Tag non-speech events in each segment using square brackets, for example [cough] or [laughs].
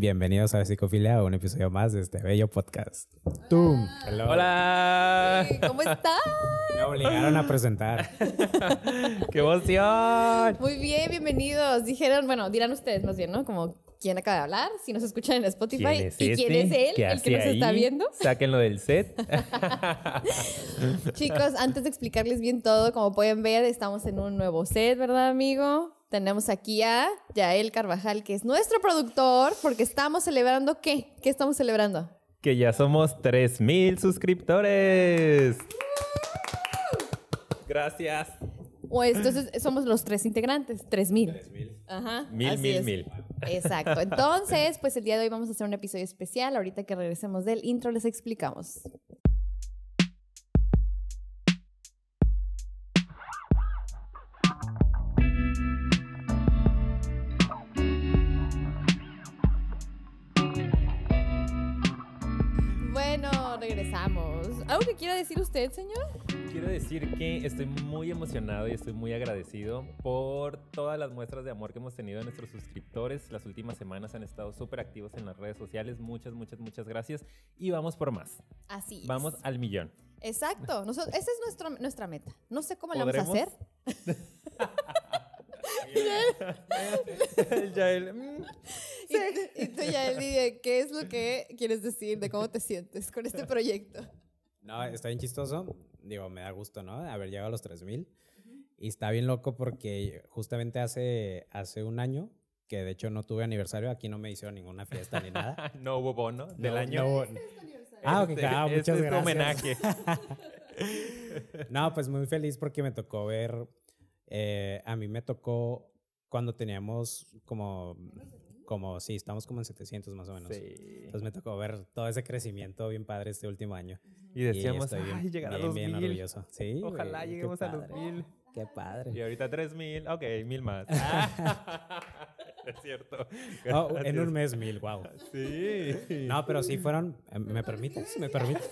Bienvenidos a Psicofilia, a un episodio más de este bello podcast. ¡Tum! Hello. Hola. Hey, ¿Cómo estás? Me obligaron a presentar. [laughs] ¡Qué emoción! Muy bien, bienvenidos. Dijeron, bueno, dirán ustedes más bien, ¿no? Como quién acaba de hablar, si nos escuchan en Spotify ¿Quién es y quién es este? él, ¿Qué el que nos está viendo. Sáquenlo del set. [laughs] [laughs] Chicos, antes de explicarles bien todo, como pueden ver, estamos en un nuevo set, ¿verdad, amigo? Tenemos aquí a Yael Carvajal, que es nuestro productor, porque estamos celebrando ¿qué? ¿Qué estamos celebrando? que ya somos 3000 suscriptores. Gracias. O entonces somos los tres integrantes, tres mil. Ajá. Mil, así mil, es. mil. Exacto. [laughs] Entonces, pues el día de hoy vamos a hacer un episodio especial. Ahorita que regresemos del intro les explicamos. Bueno, regresamos. ¿Algo que quiera decir usted, señor? Quiero decir que estoy muy emocionado y estoy muy agradecido por todas las muestras de amor que hemos tenido de nuestros suscriptores. Las últimas semanas han estado súper activos en las redes sociales. Muchas, muchas, muchas gracias. Y vamos por más. Así. es. Vamos al millón. Exacto. Nosotros, esa es nuestro, nuestra meta. No sé cómo la vamos a hacer. [laughs] Ya él, [laughs] mm, Y, y tú ya dije, ¿qué es lo que quieres decir de cómo te sientes con este proyecto? No, está bien chistoso. Digo, me da gusto, ¿no? Haber llegado a los 3000. Y está bien loco porque justamente hace, hace un año, que de hecho no tuve aniversario, aquí no me hicieron ninguna fiesta ni nada. [laughs] no hubo bono del No, año. no hubo- Ah, ok, Este- ah, este muchas es tu gracias. homenaje. [laughs] No, pues muy feliz porque me tocó ver. Eh, a mí me tocó cuando teníamos como. Como, sí, estamos como en 700 más o menos. Sí. Entonces me tocó ver todo ese crecimiento bien padre este último año. Y decíamos, bien- ay, llegar a bien, los bien mil. orgulloso. Sí. Ojalá güey, lleguemos a los mil. Qué padre. Y ahorita tres mil. Ok, mil más. [laughs] [laughs] es cierto. Oh, en un mes mil, wow. Sí. No, pero sí fueron. eh, ¿Me permites? ¿Me [laughs] permites?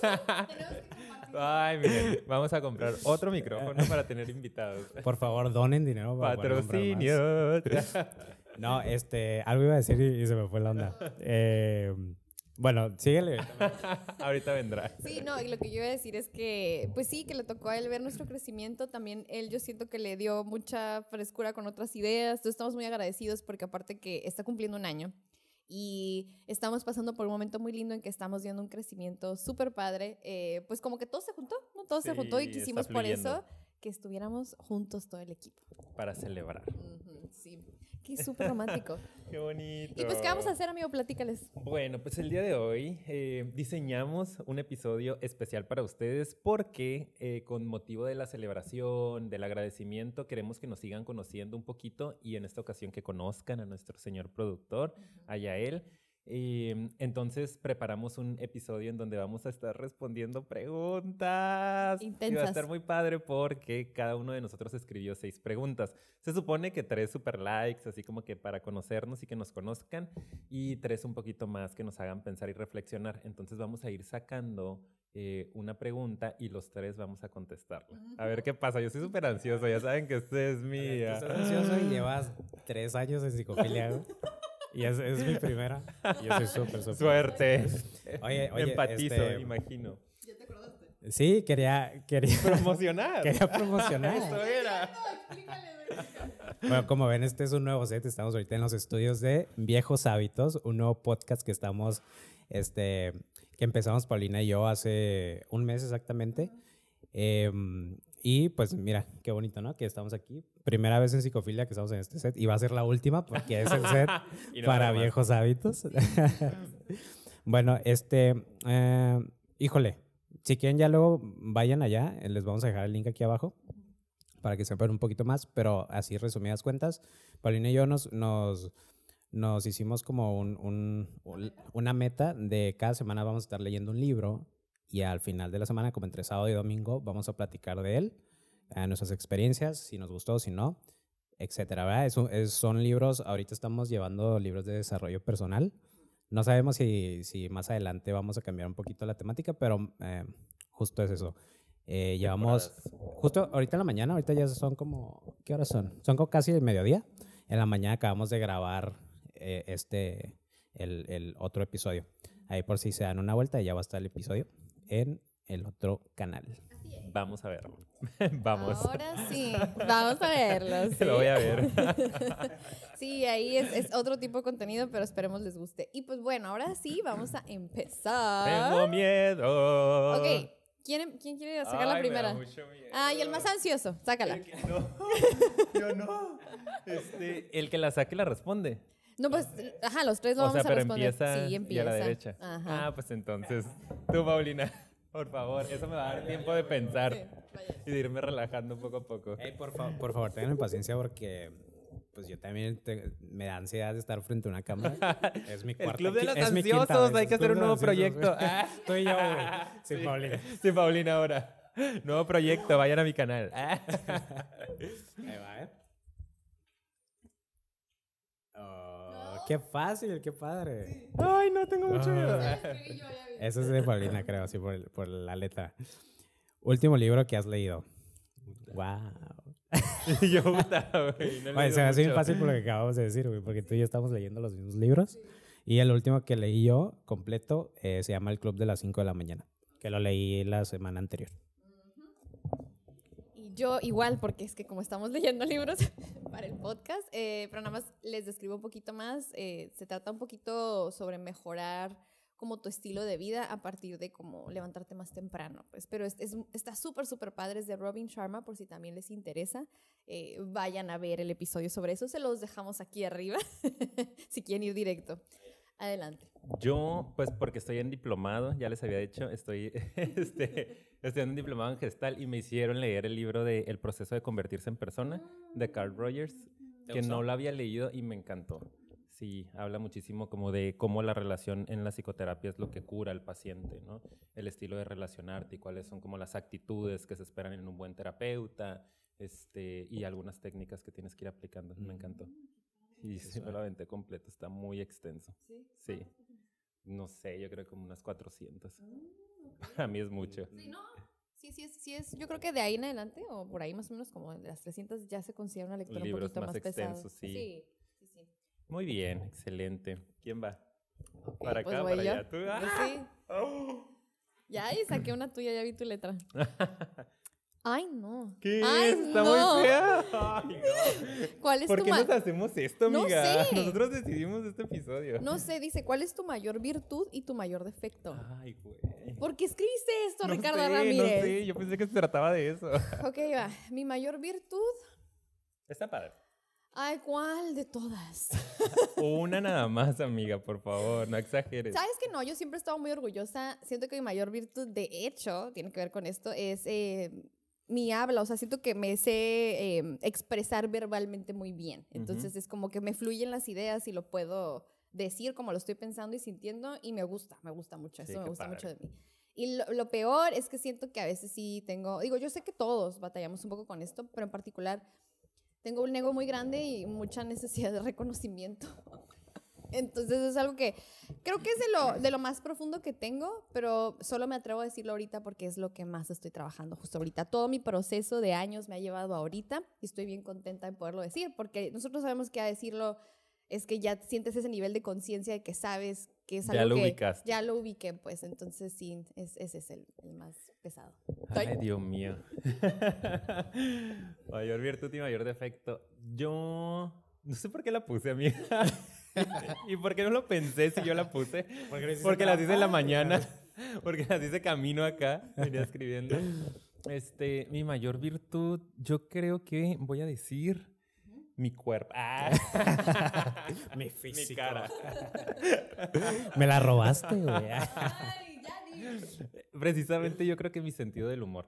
Ay, miren, vamos a comprar otro micrófono para tener invitados. Por favor, donen dinero para. Patrocinio. No, este, algo iba a decir y, y se me fue la onda. Eh, bueno, síguele. Ahorita vendrá. Sí, no, y lo que yo iba a decir es que, pues sí, que le tocó a él ver nuestro crecimiento. También él, yo siento que le dio mucha frescura con otras ideas. Entonces estamos muy agradecidos porque aparte que está cumpliendo un año y estamos pasando por un momento muy lindo en que estamos viendo un crecimiento súper padre. eh, pues como que todo se juntó, ¿no? Todo se juntó y quisimos por eso que estuviéramos juntos todo el equipo. Para celebrar. Sí, qué súper romántico. [laughs] Qué bonito. y pues, ¿qué vamos a hacer, amigo? Platícales. Bueno, pues el día de hoy eh, diseñamos un episodio especial para ustedes porque eh, con motivo de la celebración, del agradecimiento, queremos que nos sigan conociendo un poquito y en esta ocasión que conozcan a nuestro señor productor, a Yael. Eh, entonces preparamos un episodio en donde vamos a estar respondiendo preguntas. Y va a Intensas. estar muy padre porque cada uno de nosotros escribió seis preguntas. Se supone que tres super likes, así como que para conocernos y que nos conozcan, y tres un poquito más que nos hagan pensar y reflexionar. Entonces vamos a ir sacando eh, una pregunta y los tres vamos a contestarla. A ver qué pasa. Yo soy súper ansioso, ya saben que este es mi... Estás ansioso y llevas tres años en psicofilia. [laughs] Y es, es mi primera. [laughs] Yo soy súper, súper. Suerte. [laughs] Oye, oye, Empatizo, este- imagino. Sí, quería, quería, Promocionar. [laughs] quería promocionar. Eso era. Bueno, como ven, este es un nuevo set. Estamos ahorita en los estudios de Viejos Hábitos, un nuevo podcast que estamos, este, que empezamos Paulina y yo hace un mes exactamente. Eh, y pues mira, qué bonito, ¿no? Que estamos aquí. Primera vez en psicofilia que estamos en este set y va a ser la última porque es el set [laughs] no para viejos hábitos. [laughs] bueno, este, eh, híjole, si quieren ya luego vayan allá, les vamos a dejar el link aquí abajo para que sepan un poquito más, pero así resumidas cuentas, Paulina y yo nos, nos, nos hicimos como un- un- una meta de cada semana vamos a estar leyendo un libro y al final de la semana, como entre sábado y domingo, vamos a platicar de él, eh, nuestras experiencias, si nos gustó, si no, etcétera. Es es- son libros, ahorita estamos llevando libros de desarrollo personal. No sabemos si, si más adelante vamos a cambiar un poquito la temática, pero eh, justo es eso. Eh, llevamos, justo ahorita en la mañana, ahorita ya son como, ¿qué horas son? Son como casi el mediodía. En la mañana acabamos de grabar eh, este, el, el otro episodio. Ahí por si se dan una vuelta, ya va a estar el episodio en el otro canal. Vamos a verlo. [laughs] Vamos. Ahora sí, vamos a verlo. sí. [laughs] Lo voy a ver. Sí, ahí es, es otro tipo de contenido, pero esperemos les guste. Y pues bueno, ahora sí, vamos a empezar. Tengo miedo. Ok, ¿quién, quién quiere sacar la Ay, me da primera? mucho miedo. Ah, y el más ansioso, sácala. El que- No, [laughs] yo no. Este, el que la saque la responde. No, pues, ajá, los tres lo o vamos sea, a pero responder. empieza, sí, y empieza. a la derecha. Ajá. Ah, pues entonces, tú, Paulina, [laughs] por favor, eso me va a dar tiempo de pensar y de irme relajando poco a poco. Ey, por, fa- por favor, tengan paciencia porque pues yo también te- me da ansiedad de estar frente a una cámara. [laughs] Es mi El cuarta Club de los es mi quinta Ansiosos, hay que hacer un nuevo proyecto. güey. Ah. Tú y yo, güey. [laughs] Sí, Sí. Paulina. Sí, Paulina, ahora. Nuevo proyecto, vayan a mi canal. Ah. Ahí va, ¿eh? Qué fácil, qué padre. Ay, no tengo mucho miedo. Eso es de Paulina, creo, así por, el- por la letra. Último libro que has leído. Wow. [laughs] Yo, puta, güey. no leído se me hace bien fácil por lo que acabamos de decir, güey, porque tú y yo estamos leyendo los mismos libros. Y el último que leí yo, completo, eh, se llama El Club de las 5 de la mañana, que lo leí la semana anterior. Yo igual, porque es que como estamos leyendo [laughs] libros [laughs] para el podcast, eh, pero nada más les describo un poquito más. eh, se trata un poquito sobre mejorar como tu estilo de vida a partir de como levantarte más temprano, pues. Pero es, es- está súper, súper padre, es de Robin Sharma, por si también les interesa. eh, vayan a ver el episodio sobre eso, se los dejamos aquí arriba, [laughs] si quieren ir directo. Adelante. Yo, pues porque estoy en diplomado, ya les había dicho, estoy [laughs] este, estudiando un diplomado en gestal y me hicieron leer el libro de El proceso de convertirse en persona de Carl Rogers, ¿Te que gustó? no lo había leído y me encantó. Sí, habla muchísimo como de cómo la relación en la psicoterapia es lo que cura al paciente, ¿no? El estilo de relacionarte y cuáles son como las actitudes que se esperan en un buen terapeuta, este, y algunas técnicas que tienes que ir aplicando. Me encantó. Y sí, me lo aventé completo, está muy extenso. Sí. No sé, yo creo que como unas 400. Para [laughs] mí es mucho. Sí, no. Sí, sí es, sí es. Yo creo que de ahí en adelante, o por ahí más o menos como de las 300, ya se considera una lectura un Libros poquito más más, extensos, sí. Sí, sí, sí. Muy bien, excelente. ¿Quién va? Para pues acá, voy para yo. allá. ¿Tú? Yo ¡Ah! sí. Ya, y saqué una tuya, ya vi tu letra. [laughs] Ay, no. ¿Qué? Ay, Está no. muy fea. Ay, no. [laughs] ¿Cuál es ¿Por tu qué nos hacemos esto, No amiga? sé. [laughs] Nosotros decidimos este episodio. No sé, dice, ¿cuál es tu mayor virtud y tu mayor defecto? Ay, güey. ¿Por qué escribiste esto. No Ricardo sé, Ramírez? No sé, yo pensé que se trataba de eso. [laughs] Ok, va. Mi mayor virtud. Está padre. Ay, ¿cuál de todas? Una nada más, amiga, por favor, no exageres. ¿Sabes que no? Yo siempre he estado muy orgullosa. Siento que mi mayor virtud, de hecho, tiene que ver con esto, es eh, mi habla. O sea, siento que me sé eh, expresar verbalmente muy bien. Entonces es como que me fluyen las ideas y lo puedo decir como lo estoy pensando y sintiendo y me gusta, me gusta mucho. Sí, Eso me gusta padre. mucho de mí. Y lo, lo peor es que siento que a veces sí tengo, digo, yo sé que todos batallamos un poco con esto, pero en particular tengo un ego muy grande y mucha necesidad de reconocimiento. [laughs] Entonces es algo que creo que es de lo, de lo más profundo que tengo, pero solo me atrevo a decirlo ahorita porque es lo que más estoy trabajando justo ahorita. Todo mi proceso de años me ha llevado a ahorita y estoy bien contenta de poderlo decir porque nosotros sabemos que a decirlo es que ya sientes ese nivel de conciencia de que sabes que es Ya algo lo que ubicaste. ya lo ubiqué, pues entonces sí, es- ese es el, el más pesado. Ay, Dios mío. [laughs] mayor virtud y mayor defecto. Yo no sé por qué la puse, amiga. [laughs] [laughs] ¿Y por qué no lo pensé si yo la puse? Porque las hice en la mañana. [laughs] Porque las hice camino acá. Venía escribiendo. Este, mi mayor virtud, yo creo que voy a decir mi cuerpo. Ah. Mi [laughs] mi físico. cara. Me la robaste, güey. Precisamente yo creo que mi sentido del humor.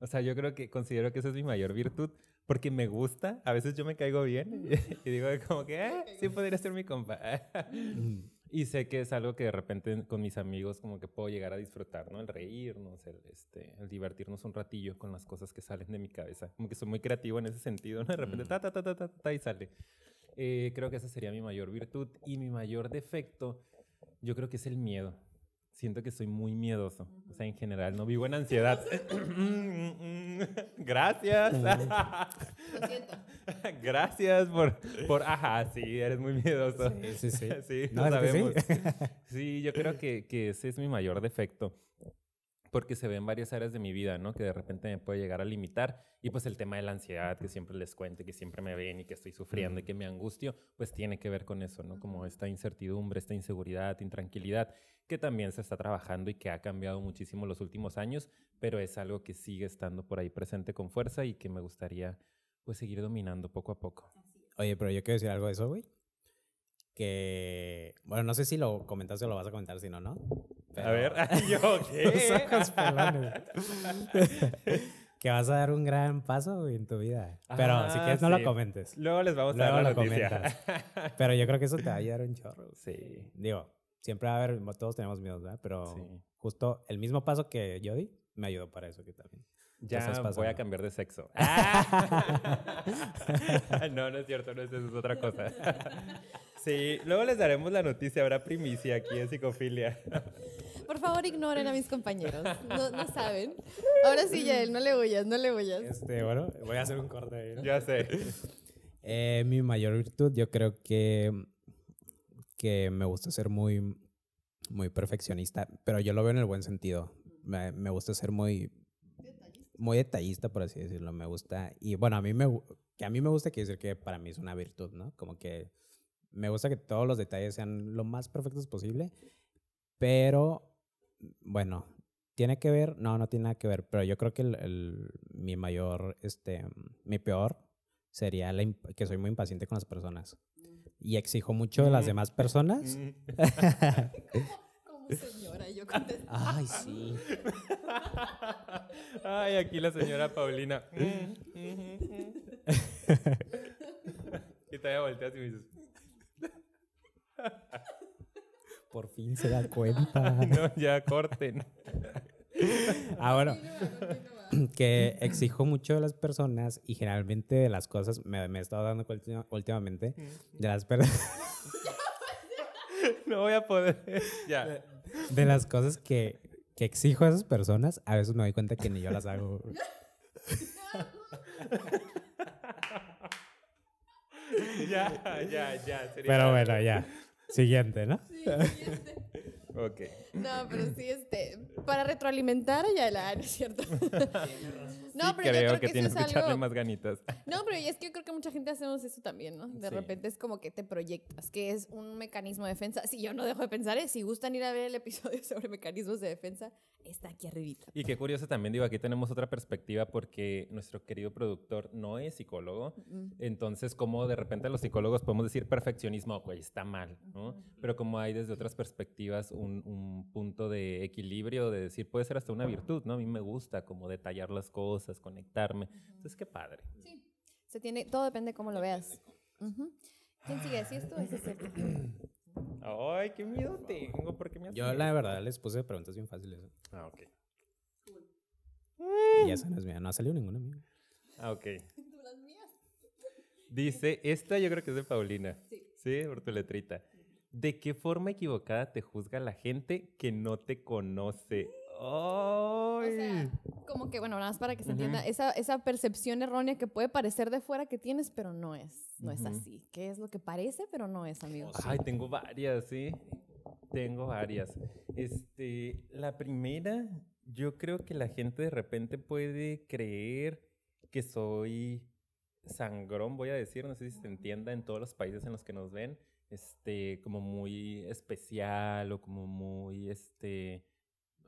O sea, yo creo que considero que esa es mi mayor virtud porque me gusta. A veces yo me caigo bien y [laughs] digo como que, ah, sí podría ser mi compa. [laughs] y sé que es algo que de repente con mis amigos como que puedo llegar a disfrutar, ¿no? El reírnos, el, este, el divertirnos un ratillo con las cosas que salen de mi cabeza. Como que soy muy creativo en ese sentido, ¿no? De repente, ta, ta, ta, ta, ta, ta, y sale. Eh, creo que esa sería mi mayor virtud y mi mayor defecto, yo creo que es el miedo. Siento que soy muy miedoso. O sea, en general, no vivo en ansiedad. [laughs] [laughs] Gracias. Lo siento. [laughs] Gracias por, por, ajá, sí, eres muy miedoso. Sí, sí, sí. Sí, No, lo que sí. sabemos. Sí, yo creo que, que ese es mi mayor defecto. Porque se ve en varias áreas de mi vida, ¿no? Que de repente me puede llegar a limitar. Y pues el tema de la ansiedad, que siempre les cuento, que siempre me ven y que estoy sufriendo y que me angustio, pues tiene que ver con eso, ¿no? Como esta incertidumbre, esta inseguridad, intranquilidad, que también se está trabajando y que ha cambiado muchísimo los últimos años, pero es algo que sigue estando por ahí presente con fuerza y que me gustaría, pues, seguir dominando poco a poco. Oye, pero yo quiero decir algo de eso, güey. Que, bueno, no sé si lo comentaste o lo vas a comentar, si no, ¿no? A ver, [laughs] ¿yo [laughs] Los qué? [laughs] que vas a dar un gran paso güey, en tu vida. Pero si Ah, quieres, no sí. lo comentes. Luego les vamos a Luego dar la lo noticia. Pero yo creo que eso te va a ayudar un chorro. sí. Digo, siempre va a haber, todos tenemos miedos, ¿verdad? Pero Sí. justo el mismo paso que yo di me ayudó para eso que también. Ya voy a cambiar de sexo. [laughs] [laughs] no, no es cierto, no es eso, es otra cosa. Sí, luego les daremos la noticia, habrá primicia aquí en psicofilia. Por favor, ignoren a mis compañeros. No, no saben. [laughs] Ahora sí, Yael, no le huyas, no le huyas. Este, bueno, voy a hacer un corte ahí. ¿no? Ya sé. Eh, mi mayor virtud, yo creo que, que me gusta ser muy, muy perfeccionista, pero yo lo veo en el buen sentido. Me, me gusta ser muy, muy detallista, por así decirlo. Me gusta, y bueno, a mí me, que a mí me gusta quiere decir que para mí es una virtud, ¿no? Como que me gusta que todos los detalles sean lo más perfectos posible, pero bueno, tiene que ver, no, no tiene nada que ver, pero yo creo que el, mi mayor, este, mi peor sería que soy muy impaciente con las personas y exijo mucho de las demás personas. Mm. [laughs] Como señora, yo contesto. Ay, sí. Ay, aquí la señora Paulina. Y todavía volteas y me dices, Por fin se da cuenta. [laughs] no, ya corten. [laughs] [laughs] Ah, bueno. [clears throat] que exijo mucho de las personas y generalmente de las cosas, me, me he estado dando cuenta última- últimamente, de las, per- [laughs] No voy a poder. Ya. de las cosas que, que exijo a esas personas, a veces me doy cuenta que ni yo las hago. [laughs] Ya, ya, ya. sería- Pero bueno, ya. Siguiente, ¿no? Sí, siguiente. Ok. No, pero sí, este, para retroalimentar a Yael, ah, no es cierto. No, pero yo creo creo que, que, tienes que es echarle algo... más ganitas. No, pero es que yo creo que mucha gente hacemos eso también, ¿no? De Sí. repente es como que te proyectas, que es un mecanismo de defensa. Si yo no dejo de pensar, ¿eh? si gustan ir a ver el episodio [laughs] sobre mecanismos de defensa, está aquí arribita. Y qué curioso también, digo, aquí tenemos otra perspectiva porque nuestro querido productor no es psicólogo. Mm. Entonces, como de repente los psicólogos podemos decir perfeccionismo, güey, está mal, ¿no? Pero como hay desde otras perspectivas un, un punto de equilibrio, de decir, puede ser hasta una virtud, ¿no? A mí me gusta como detallar las cosas, conectarme. Entonces, qué padre. Sí. Se tiene, todo depende de cómo lo veas. ¿Quién sigue? ¿Sí esto? Ese es cierto. Ay, qué miedo tengo, ¿por qué me Yo la verdad les puse preguntas bien fáciles. ¿eh? Ah, ok. Y esa no es mía, no ha salido ninguna mía. Ah, ok. Dice, esta yo creo que es de Paulina. Sí. Sí, por tu letrita. ¿De qué forma equivocada te juzga la gente que no te conoce? O sea, como que, bueno, nada más para que se entienda, esa, esa percepción errónea que puede parecer de fuera que tienes, pero no es, no es así. Que es lo que parece, pero no es, amigos. Ay, tengo varias, sí. Tengo varias. Este, la primera, yo creo que la gente de repente puede creer que soy sangrón, voy a decir, no sé si se entienda en todos los países en los que nos ven, este, como muy especial o como muy, este,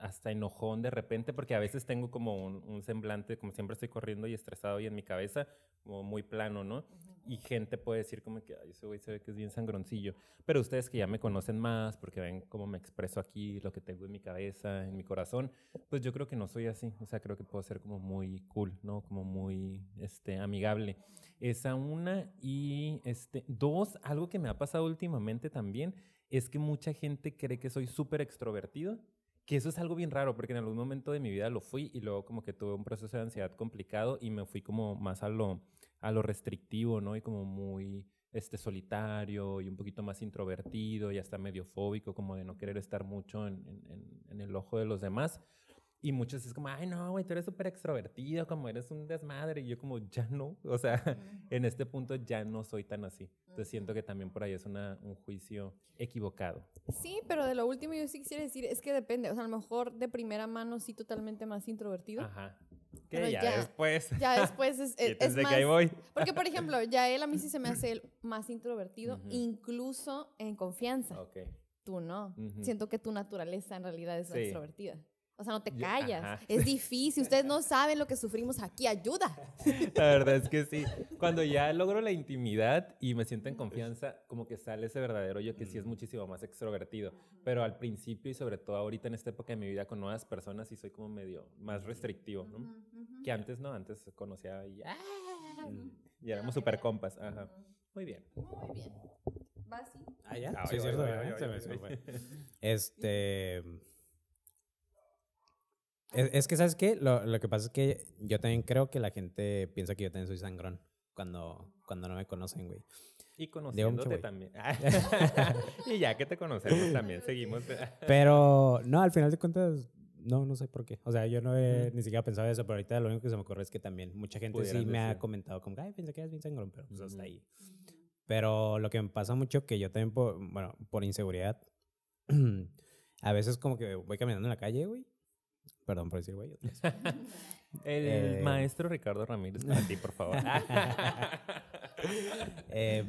hasta enojón de repente, porque a veces tengo como un, un semblante, como siempre estoy corriendo y estresado y en mi cabeza, como muy plano, ¿no? Y gente puede decir como que, ay, ese güey se ve que es bien sangroncillo. Pero ustedes que ya me conocen más, porque ven cómo me expreso aquí, lo que tengo en mi cabeza, en mi corazón, pues yo creo que no soy así. O sea, creo que puedo ser como muy cool, ¿no? Como muy este, amigable. Esa una. Y este, dos, algo que me ha pasado últimamente también es que mucha gente cree que soy súper extrovertido. Que eso es algo bien raro, porque en algún momento de mi vida lo fui y luego como que tuve un proceso de ansiedad complicado y me fui como más a lo, a lo restrictivo, ¿no? Y como muy este solitario y un poquito más introvertido y hasta medio fóbico, como de no querer estar mucho en, en- en el ojo de los demás. Y muchos es como, ay, no, güey, tú eres súper extrovertido, como eres un desmadre. Y yo como, ya no. O sea, [laughs] en este punto ya no soy tan así. Entonces siento que también por ahí es una, un juicio equivocado. Sí, pero de lo último yo sí quisiera decir, es que depende. O sea, a lo mejor de primera mano sí totalmente más introvertido. Ajá. Que ya, ya- después. Ya después es, [laughs] es, es Quítense más... que ahí voy. Porque, por [laughs] ejemplo, ya él a mí sí se me hace el más introvertido, Ujú. incluso en confianza. Ok. Tú no. Siento que tu naturaleza en realidad es Sí. extrovertida. O sea, no te callas. ajá. Es difícil. Ustedes no saben lo que sufrimos aquí. Ayuda. [laughs] La verdad es que sí. Cuando ya logro la intimidad y me siento en confianza, como que sale ese verdadero yo que sí es muchísimo más extrovertido. Pero al principio y sobre todo ahorita en esta época de mi vida con nuevas personas sí soy como medio más restrictivo, ¿no? Que antes no, antes conocía y, ¡ah! y éramos super compas. Ajá. Muy bien. Muy bien. Va así. Ah, ya. Sí, es ay, cierto. ay, [laughs] ¿verdad? ay, Se ay, me- ay, se me ay. fue. Este. Es, es que, ¿sabes qué? Lo, lo que pasa es que yo también creo que la gente piensa que yo también soy sangrón cuando, cuando no me conocen, güey. Y mucho, conociéndote güey. también. [laughs] y ya que te conocemos también, seguimos. [laughs] Pero no, al final de cuentas, no, no sé por qué. O sea, yo no he ni siquiera pensado eso, pero ahorita lo único que se me ocurre es que también mucha gente sí Pudieran me ha decir. comentado como, ay, pensé que eras bien sangrón, pero pues hasta Ujú. ahí. Pero lo que me pasa mucho que yo también, por, bueno, por inseguridad, [clears throat] a veces como que voy caminando en la calle, güey. Perdón por decir, güey. [laughs] El Eh. maestro Ricardo Ramírez para ti, por favor. [laughs] Eh,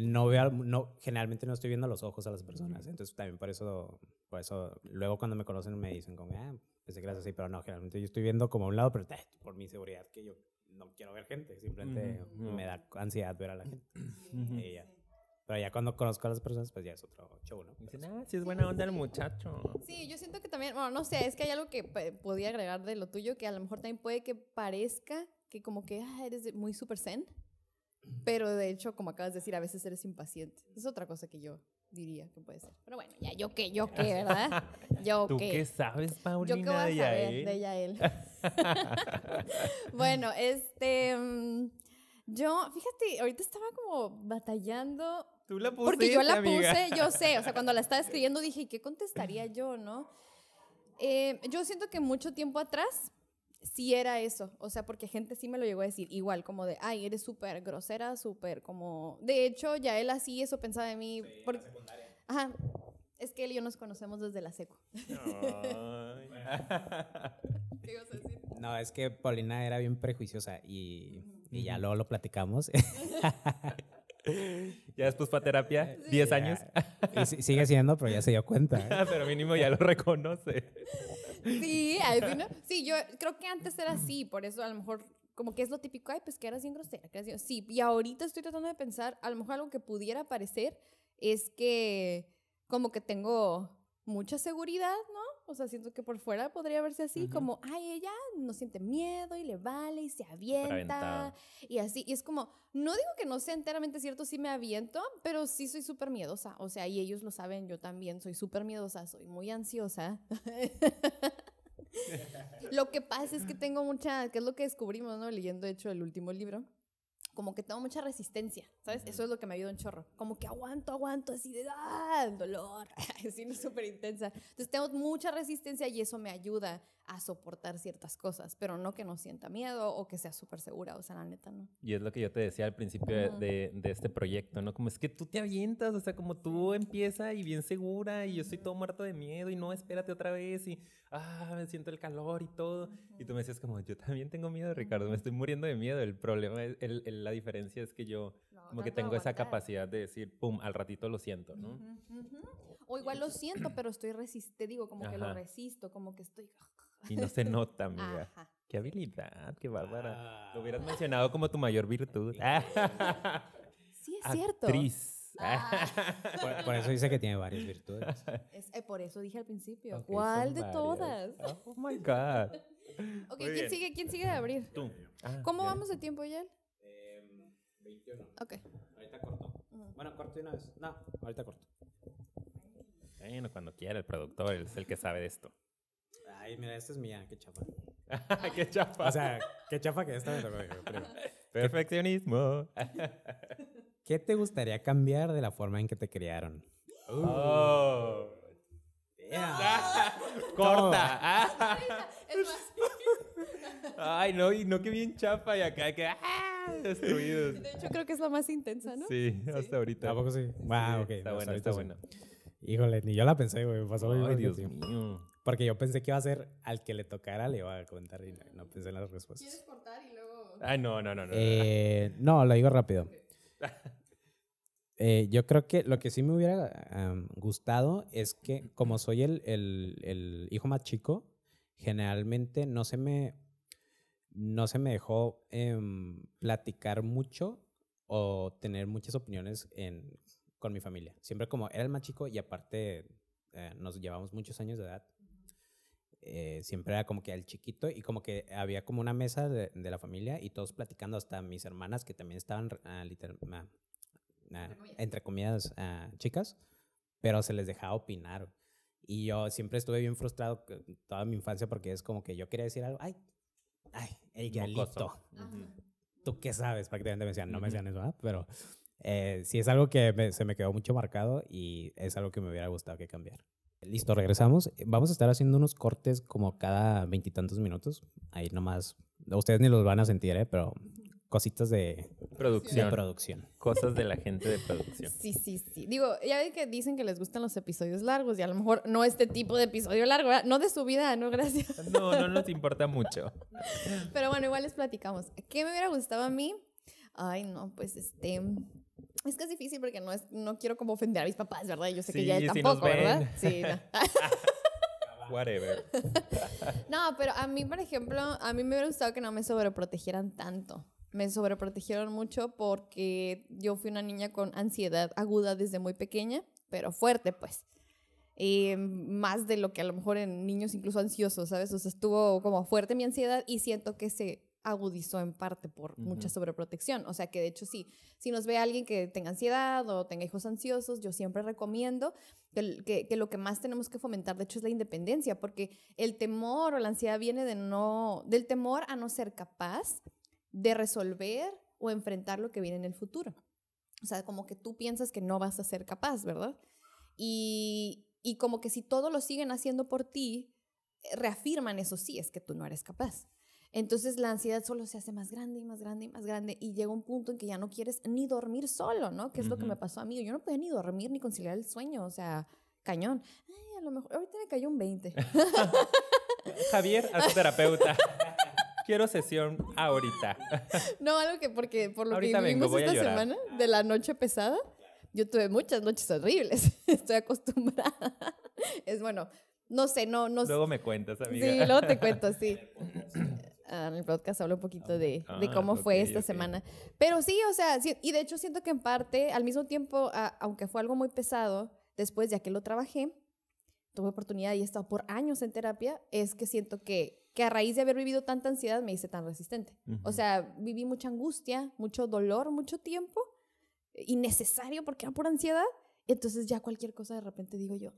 no veo, no, generalmente no estoy viendo a los ojos a las personas. Entonces también por eso, por eso, luego cuando me conocen me dicen como, ah, pensé que eras así, pero no, generalmente yo estoy viendo como a un lado, pero eh, por mi seguridad que yo no quiero ver gente, simplemente me da ansiedad ver a la gente. Y ya. Pero ya cuando conozco a las personas, pues ya es otro show, ¿no? Dicen, ah, sí es buena onda el muchacho. Sí, yo siento que también, bueno, no sé, es que hay algo que podía agregar de lo tuyo, que a lo mejor también puede que parezca que como que ah, eres muy super zen, pero de hecho, como acabas de decir, a veces eres impaciente. Es otra cosa que yo diría que puede ser. Pero bueno, ya, yo qué, yo qué, ¿verdad? [laughs] Yo ¿Tú qué qué. sabes, Yo Paulina? qué voy a de saber Yael? de Yael. [laughs] [laughs] bueno, este... mm, Yo, fíjate, ahorita estaba como batallando Tú la pusiste, porque yo la amiga. puse, yo sé, o sea, cuando la estaba [laughs] escribiendo dije, ¿y ¿qué contestaría yo, no? Eh, yo siento que mucho tiempo atrás sí era eso, o sea, porque gente sí me lo llegó a decir, igual, como de, ay, eres súper grosera, súper como... De hecho, ya él así eso pensaba de mí. por- Ajá, es que él y yo nos conocemos desde la seco. [laughs] ¿Qué ibas a decir? No, es que Paulina era bien prejuiciosa y, y ya luego lo platicamos. [laughs] [laughs] ya después fue a terapia, 10 años, y si- sigue siendo, pero ya se dio cuenta. ¿eh? [laughs] pero mínimo ya lo reconoce. Sí, al final- sí, yo creo que antes era así, por eso a lo mejor como que es lo típico, ay, pues que eras bien grosera, que eras bien-". Sí, y ahorita estoy tratando de pensar, a lo mejor algo que pudiera parecer es que como que tengo mucha seguridad, ¿no? O sea, siento que por fuera podría verse así, como, ay, ella no siente miedo y le vale y se avienta y así. Y es como, no digo que no sea enteramente cierto, sí me aviento, pero sí soy súper miedosa. O sea, y ellos lo saben, yo también soy súper miedosa, soy muy ansiosa. [laughs] lo que pasa es que [laughs] tengo mucha, que es lo que descubrimos, ¿no? Leyendo, de hecho, el último libro. Como que tengo mucha resistencia, ¿sabes? Eso es lo que me ayuda un chorro. Como que aguanto, aguanto, así de, ¡ah! Dolor. [laughs] Así, no súper intensa. Entonces tengo mucha resistencia y eso me ayuda a soportar ciertas cosas, pero no que no sienta miedo o que sea súper segura, o sea, la neta no. Y es lo que yo te decía al principio de, Ujú. de- de este proyecto, ¿no? Como es que tú te avientas, o sea, como tú empieza y bien segura y yo estoy todo muerto de miedo y no, espérate otra vez y, ah, me siento el calor y todo. Y tú me decías como, yo también tengo miedo, Ricardo, me estoy muriendo de miedo. El problema, es, el- el- la diferencia es que yo como que tengo esa capacidad de decir, pum, al ratito lo siento, ¿no? Ujú, ujú. O igual lo siento, pero estoy resiste, digo, como que lo Ajá. resisto, como que estoy... Y no se nota, [laughs] amiga. Ajá. Qué habilidad, qué bárbara. Ah. Lo hubieras mencionado como tu mayor virtud. [laughs] Sí, es cierto. Actriz. Ah. [laughs] Por, por eso dice que tiene varias virtudes. Es- eh, por eso dije al principio. ¿Cuál de varias. todas? Oh my God. Ok, Muy ¿quién bien. sigue? ¿Quién sigue de abrir? Tú. Ah, ¿Cómo vamos de tiempo, Yel? 21. Ok. Ahorita corto. Ujú. Bueno, corto de una vez. No, ahorita corto. Bueno, cuando quiera, el productor es el que sabe de esto. Ay, mira, esta es mía, qué chafa. [laughs] ¡Qué chapa! O sea, qué chafa que esta me tocó. yo creo. [laughs] Perfeccionismo. [laughs] ¿Qué te gustaría cambiar de la forma en que te criaron? Oh. Corta. Ah. Es más, Ay, no, y no que bien chapa y acá que ah, destruidos. de hecho, creo que es la más intensa, ¿no? Sí, hasta ahorita. ¿Tampoco sí? Ah, Sí, ok. Está no, buena, está sí. buena. Híjole, ni yo la pensé, güey. me Pasó lo mismo Ay, Dios a mío. Porque yo pensé que iba a ser al que le tocara, le iba a comentar y no, no pensé en las respuestas. cortar y luego...? Ay, no, no, no, no. no. Eh, no, lo digo rápido. Eh, yo creo que lo que sí me hubiera gustado es que como soy el, el- el hijo más chico, generalmente no se me, no se me dejó em, platicar mucho o tener muchas opiniones en, con mi familia. Siempre como era el más chico y aparte eh, nos llevamos muchos años de edad. Eh, siempre era como que el chiquito y como que había como una mesa de, de la familia y todos platicando, hasta mis hermanas que también estaban ah, literal- ah, ah, entre comillas chicas, pero se les dejaba opinar. Y yo siempre estuve bien frustrado toda mi infancia porque es como que yo quería decir algo, ay, ay, el galito. ¿Tú qué sabes? Prácticamente me decían, no me decían eso, ¿verdad? pero eh, sí es algo que me- se me quedó mucho marcado y es algo que me hubiera gustado que cambiar. Listo, regresamos. Vamos a estar haciendo unos cortes como cada veintitantos minutos. Ahí nomás, ustedes ni los van a sentir, ¿eh? pero cositas de, de Producción. producción. Cosas de la gente de producción. Sí, sí, sí. Digo, ya ven que dicen que les gustan los episodios largos y a lo mejor no este tipo de episodio largo, ¿verdad? no de su vida, no, gracias. [laughs] No, no nos importa mucho. Pero bueno, igual les platicamos. ¿Qué me hubiera gustado a mí? Ay, no, pues este. Es que es difícil porque no, es, no quiero como ofender a mis papás, ¿verdad? Yo sé que ya Sí, si nos tampoco, ¿verdad? [laughs] Sí, no. [laughs] Whatever. [laughs] No, pero a mí, por ejemplo, a mí me hubiera gustado que no me sobreprotegieran tanto. Me sobreprotegieron mucho porque yo fui una niña con ansiedad aguda desde muy pequeña, pero fuerte, pues. Y más de lo que a lo mejor en niños incluso ansiosos, ¿sabes? O sea, estuvo como fuerte mi ansiedad y siento que se agudizó en parte por mucha Ujú. sobreprotección. O sea, que de hecho sí, si nos ve alguien que tenga ansiedad o tenga hijos ansiosos, yo siempre recomiendo que, el- que- que lo que más tenemos que fomentar, de hecho, es la independencia, porque el temor o la ansiedad viene de no, del temor a no ser capaz de resolver o enfrentar lo que viene en el futuro. O sea, como que tú piensas que no vas a ser capaz, ¿verdad? Y, y como que si todo lo siguen haciendo por ti, eh, reafirman eso sí, es que tú no eres capaz. Entonces la ansiedad solo se hace más grande y más grande y más grande y llega un punto en que ya no quieres ni dormir solo, ¿no? Que es lo que me pasó a mí. Yo no podía ni dormir ni conciliar el sueño, o sea, cañón. Ay, a lo mejor, ahorita me cayó un 20. [laughs] [laughs] Javier, a su terapeuta. [laughs] Quiero sesión ahorita. No, algo que porque por lo Ahorita que vengo, vivimos a esta semana de la noche pesada, yo tuve muchas noches horribles. Estoy acostumbrada. Es bueno, no sé, no, no. Luego me cuentas, amiga. Sí, luego te cuento, sí. Ah, en el podcast hablo un poquito de, de Ah, cómo fue ok, esta ok. semana. Pero sí, o sea, sí, y de hecho siento que en parte, al mismo tiempo, a- aunque fue algo muy pesado, después ya que lo trabajé, tuve oportunidad y he estado por años en terapia, es que siento que, que a raíz de haber vivido tanta ansiedad me hice tan resistente. O Ujú. sea, viví mucha angustia, mucho dolor, mucho tiempo, innecesario porque era por ansiedad. Entonces ya cualquier cosa de repente digo yo,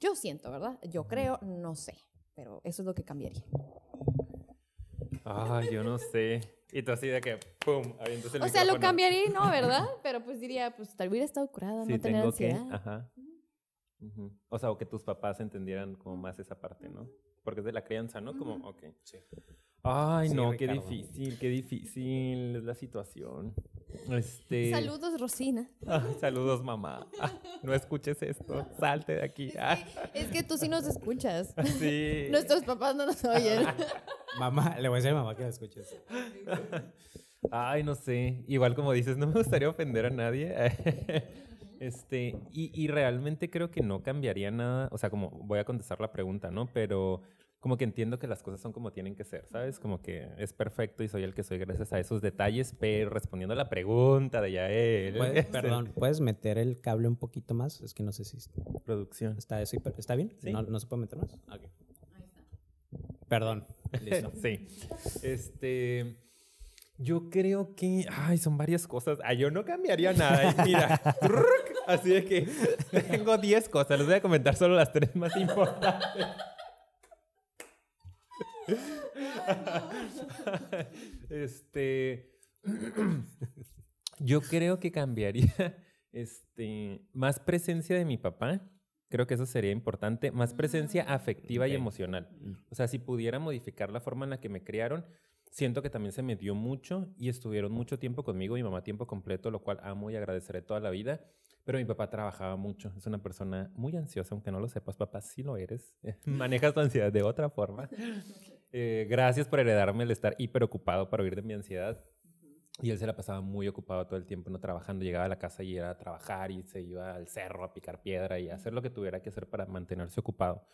yo siento, ¿verdad? Yo creo, no sé, pero eso es lo que cambiaría. Ay, yo no sé. Y tú así de que, pum, avientas el O sea, lo cambiaría no, [laughs] ¿verdad? Pero pues diría, pues tal vez hubiera estado curada, Sí, no tener tengo que, ansiedad. ajá. Ujú. O sea, o que tus papás entendieran como más esa parte, ¿no? Porque es de la crianza, ¿no? Como, ok. Ay, Sí, no, qué Ricardo. difícil, qué difícil es la situación. Este... Saludos, Rosina. Ah, saludos, mamá. Ah, no escuches esto, salte de aquí. Ah, Es que tú sí nos escuchas. sí. Nuestros papás no nos oyen. [laughs] Mamá, le voy a decir a mamá que la escuches. Ay, no sé. Igual como dices, no me gustaría ofender a nadie. [laughs] Este, y, y realmente creo que no cambiaría nada. O sea, como voy a contestar la pregunta, ¿no? Pero como que entiendo que las cosas son como tienen que ser, ¿sabes? Como que es perfecto y soy el que soy gracias a esos detalles, pero respondiendo a la pregunta de Yael. Puedes- [laughs] perdón, ¿puedes meter el cable un poquito más? Es que no sé si Producción. está, eso ¿está bien. Sí. ¿No, ¿No se puede meter más? Ok. Perdón. [laughs] Listo. Sí. Este. Yo creo que. Ay, son varias cosas. Ay, yo no cambiaría nada. Y mira. [laughs] así de que tengo 10 cosas. Les voy a comentar solo las tres más importantes. [laughs] Este. [clears throat] Yo creo que cambiaría [laughs] este, más presencia de mi papá. Creo que eso sería importante. Más presencia Mm. afectiva y Ok. emocional. O sea, si pudiera modificar la forma en la que me criaron, siento que también se me dio mucho y estuvieron mucho tiempo conmigo, mi mamá tiempo completo, lo cual amo y agradeceré toda la vida. Pero mi papá trabajaba mucho. Es una persona muy ansiosa, aunque no lo sepas, papá, sí lo eres. [laughs] Manejas tu ansiedad de otra forma. Eh, gracias por heredarme el estar hiper ocupado para huir de mi ansiedad. Y él se la pasaba muy ocupado todo el tiempo, no trabajando. Llegaba a la casa y era a trabajar y se iba al cerro a picar piedra y a hacer lo que tuviera que hacer para mantenerse ocupado.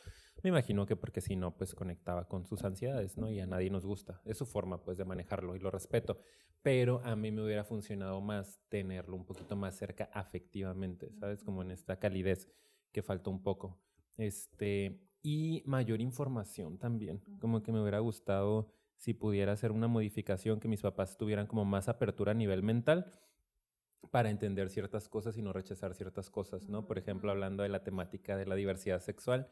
Me imagino que porque si no, pues conectaba con sus ansiedades, ¿no? Y a nadie nos gusta. Es su forma, pues, de manejarlo y lo respeto. Pero a mí me hubiera funcionado más tenerlo un poquito más cerca afectivamente, ¿sabes? Como en esta calidez que faltó un poco. Este, y mayor información también. Como que me hubiera gustado si pudiera hacer una modificación, que mis papás tuvieran como más apertura a nivel mental para entender ciertas cosas y no rechazar ciertas cosas, ¿no? Por ejemplo, hablando de la temática de la diversidad sexual,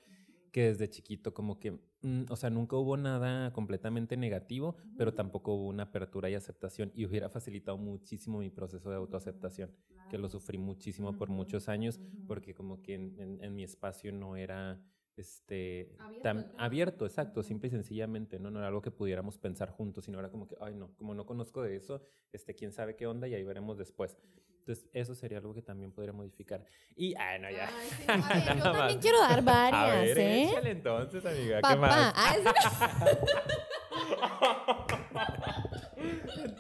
que desde chiquito como que, mm, o sea, nunca hubo nada completamente negativo, pero tampoco hubo una apertura y aceptación y hubiera facilitado muchísimo mi proceso de autoaceptación, que lo sufrí muchísimo por muchos años, porque como que en, en- en mi espacio no era este Abierto tan abierto, exacto, simple y sencillamente, ¿no? No era algo que pudiéramos pensar juntos, sino era como que, ay, no, como no conozco de eso, este, quién sabe qué onda y ahí veremos después. Entonces, eso sería algo que también podría modificar. Y, ay, no, ya. Ay, sí. [laughs] A ver, yo también quiero dar A varias, ver, ¿eh? échale entonces, amiga, ¿qué Papá, más? ah, [laughs]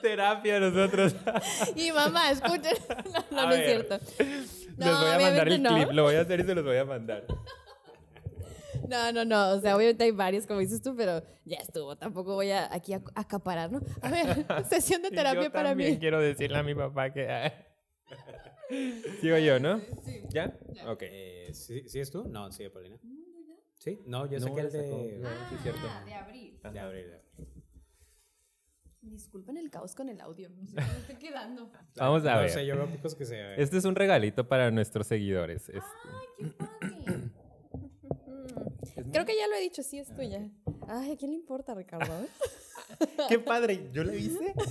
Terapia nosotros. [laughs] es- y mamá, escuchen. No, no, A no es cierto. les No, voy a mandar el clip, lo voy a hacer y se los voy a mandar. [laughs] No, no, no. O sea, obviamente hay varios, como dices tú, pero ya estuvo. Tampoco voy a aquí a acaparar, ¿no? A ver, [laughs] [laughs] sesión de terapia yo para también mí. quiero decirle a mi papá que... Sigo yo, ¿no? ¿Ya? Ok. Eh, ¿sí, sí es tú? No, sí, Paulina. ¿Sí? No, yo No, sé que el de... Ah, sí, es cierto. de abril. de abril. Disculpen el caos con el audio. No sé cómo me estoy quedando. Vamos a no ver. sé, yo veo que se... Este es un regalito para nuestros seguidores. Este, Ay, qué padre. Creo que ya lo he dicho, sí es tuya. Ay, ¿a quién le importa, Ricardo? [laughs] ¡Qué padre! ¿Yo lo hice? [laughs]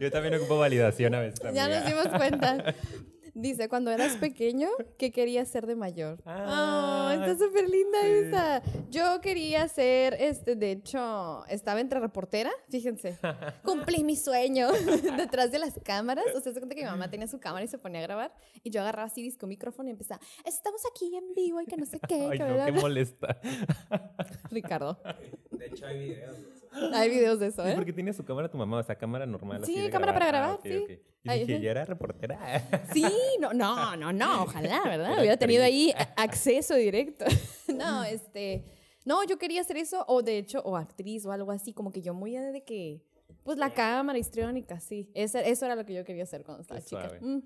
Yo también ocupo validación a veces. ya nos dimos cuenta. [laughs] Dice, cuando eras [laughs] pequeño, ¿qué querías ser de mayor? Ah, Ah, está súper linda sí. esa. Yo quería ser, este, de hecho, estaba entre reportera, fíjense. [laughs] Cumplí mi sueño [laughs] detrás de las cámaras. O sea, se cuenta que mi mamá tenía su cámara y se ponía a grabar. Y yo agarraba así disco micrófono y empezaba, estamos aquí en vivo y que no sé qué. Ay, que no, bla, qué bla". molesta. Ricardo, De hecho, hay videos. [gasps] hay videos de eso, ¿Y ¿eh? por qué tiene su cámara tu mamá? O sea, cámara normal. así Sí, de cámara para Ah, grabar, ok, sí. ok. Y Ay, dije, sí. ya era reportera. [laughs] Sí, no, no, no, no, ojalá, [laughs] ¿verdad? Era Hubiera tenido ahí acceso directo. [laughs] No, este, no, yo quería hacer eso, o de hecho, o actriz o algo así, como que yo muy de que, pues la cámara histriónica, sí, eso, eso era lo que yo quería hacer cuando estaba Qué chica. Mm.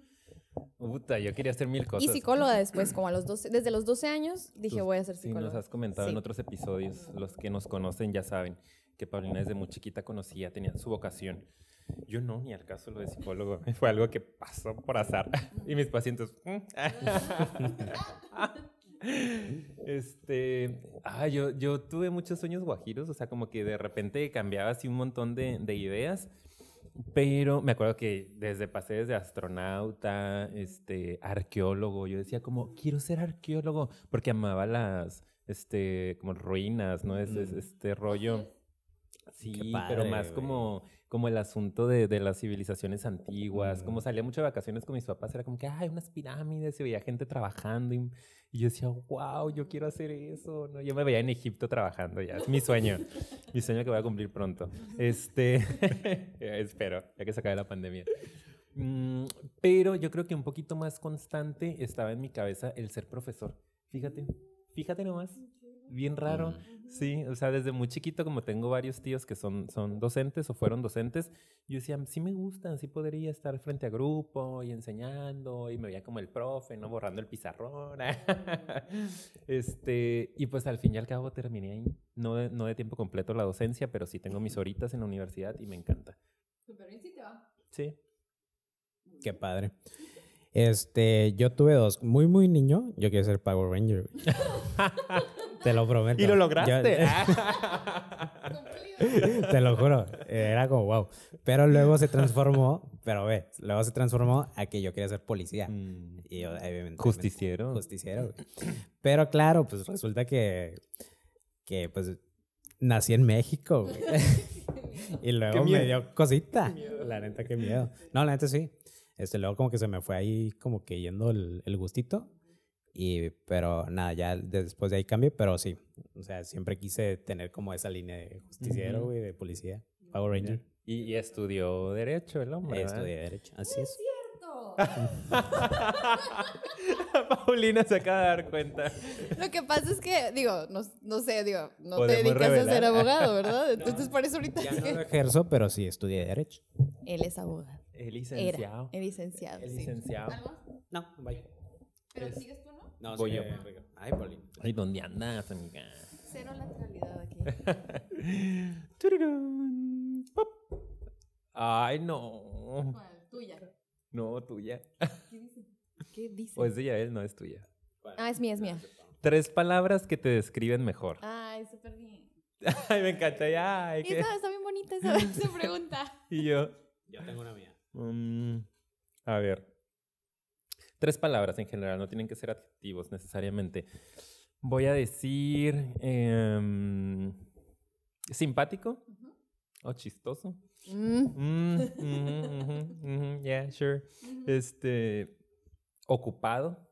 Puta, yo quería hacer mil cosas. Y psicóloga después, como a los 12, desde los 12 años, dije voy a ser Sí, psicóloga. nos has comentado en Sí. otros episodios. Los que nos conocen ya saben que Paulina desde muy chiquita conocía, tenía su vocación. Yo no, ni al caso lo de psicólogo. [laughs] Fue algo que pasó por azar. [laughs] Y mis pacientes... "Mm". [laughs] Este, ah, yo, yo tuve muchos sueños guajiros, o sea, como que de repente cambiaba así un montón de, de ideas, pero me acuerdo que desde pasé desde astronauta, este, arqueólogo, yo decía como, quiero ser arqueólogo, porque amaba las, este, como ruinas, ¿no? Es, es- Mm. este rollo. Sí, pero padre, más güey. como, como el asunto de, de las civilizaciones antiguas. Como Mm. salía mucho de vacaciones con mis papás, era como que, ay, unas pirámides, y veía gente trabajando. Y, y yo decía, wow, yo quiero hacer eso. ¿no? Yo me veía en Egipto trabajando ya. Es mi sueño. [laughs] mi sueño que voy a cumplir pronto. Este, [laughs] espero, ya que se acabe la pandemia. Mm, pero yo creo que un poquito más constante estaba en mi cabeza el ser profesor. Fíjate, fíjate nomás. Bien raro. Sí, o sea, desde muy chiquito, como tengo varios tíos que son, son docentes o fueron docentes, yo decía, sí me gustan, sí podría estar frente a grupo y enseñando, y me veía como el profe, ¿no? Borrando el pizarrón. [laughs] este, y pues al fin y al cabo terminé ahí. No de, no de tiempo completo la docencia, pero sí tengo mis horitas en la universidad y me encanta. Súper bien, sí te va. Sí. Qué padre. Este, yo tuve dos. Muy, muy niño, yo quería ser Power Ranger. [laughs] Te lo prometo. Y lo lograste. Yo- [laughs] Te lo juro. Era como wow. Pero luego se transformó, pero ve, luego se transformó a que yo quería ser policía. Mm, Y yo, obviamente. Justiciero. Justiciero. Pero claro, pues resulta que, que pues nací en México, güey. [laughs] y luego me dio cosita. La neta, qué miedo. No, la neta sí. Este, luego como que se me fue ahí como que yendo el, el gustito. Y, pero nada, ya después de ahí cambié, pero sí. O sea, siempre quise tener como esa línea de justiciero, güey, de policía. Power Ranger. Y, y estudió Derecho el hombre. Estudié Derecho. Así es. [laughs] Paulina se acaba de dar cuenta. Lo que pasa es que, digo, no, no sé, digo, no te dedicas a ser revelar. abogado, [laughs] ¿verdad? Entonces, por eso ahorita Ya es no lo ejerzo, pero sí estudié Derecho. Él es abogado. El Era. licenciado. El licenciado. El sí. licenciado. ¿Algo? No, vaya. ¿Pero Es- sigues tú, no? Voy sí, yo. eh, Ay, Paulina. Ay, ¿dónde andas, amiga? Cero lateralidad aquí. [laughs] Ay, no. ¿Cuál? Tuya. No, tuya. ¿Qué dice? ¿Qué dice? O es de Yael, no es tuya. Ah, es mía, es mía. Tres palabras que te describen mejor. Ay, súper bien. [laughs] Ay, me encanta. ya, Ay, qué- Esa está bien bonita esa, [laughs] esa pregunta. Y yo. Yo tengo una mía. mm, a ver. Tres palabras en general, no tienen que ser adjetivos necesariamente. Voy a decir em, simpático o chistoso. Mm, Mm, yeah, sure. Este, ocupado.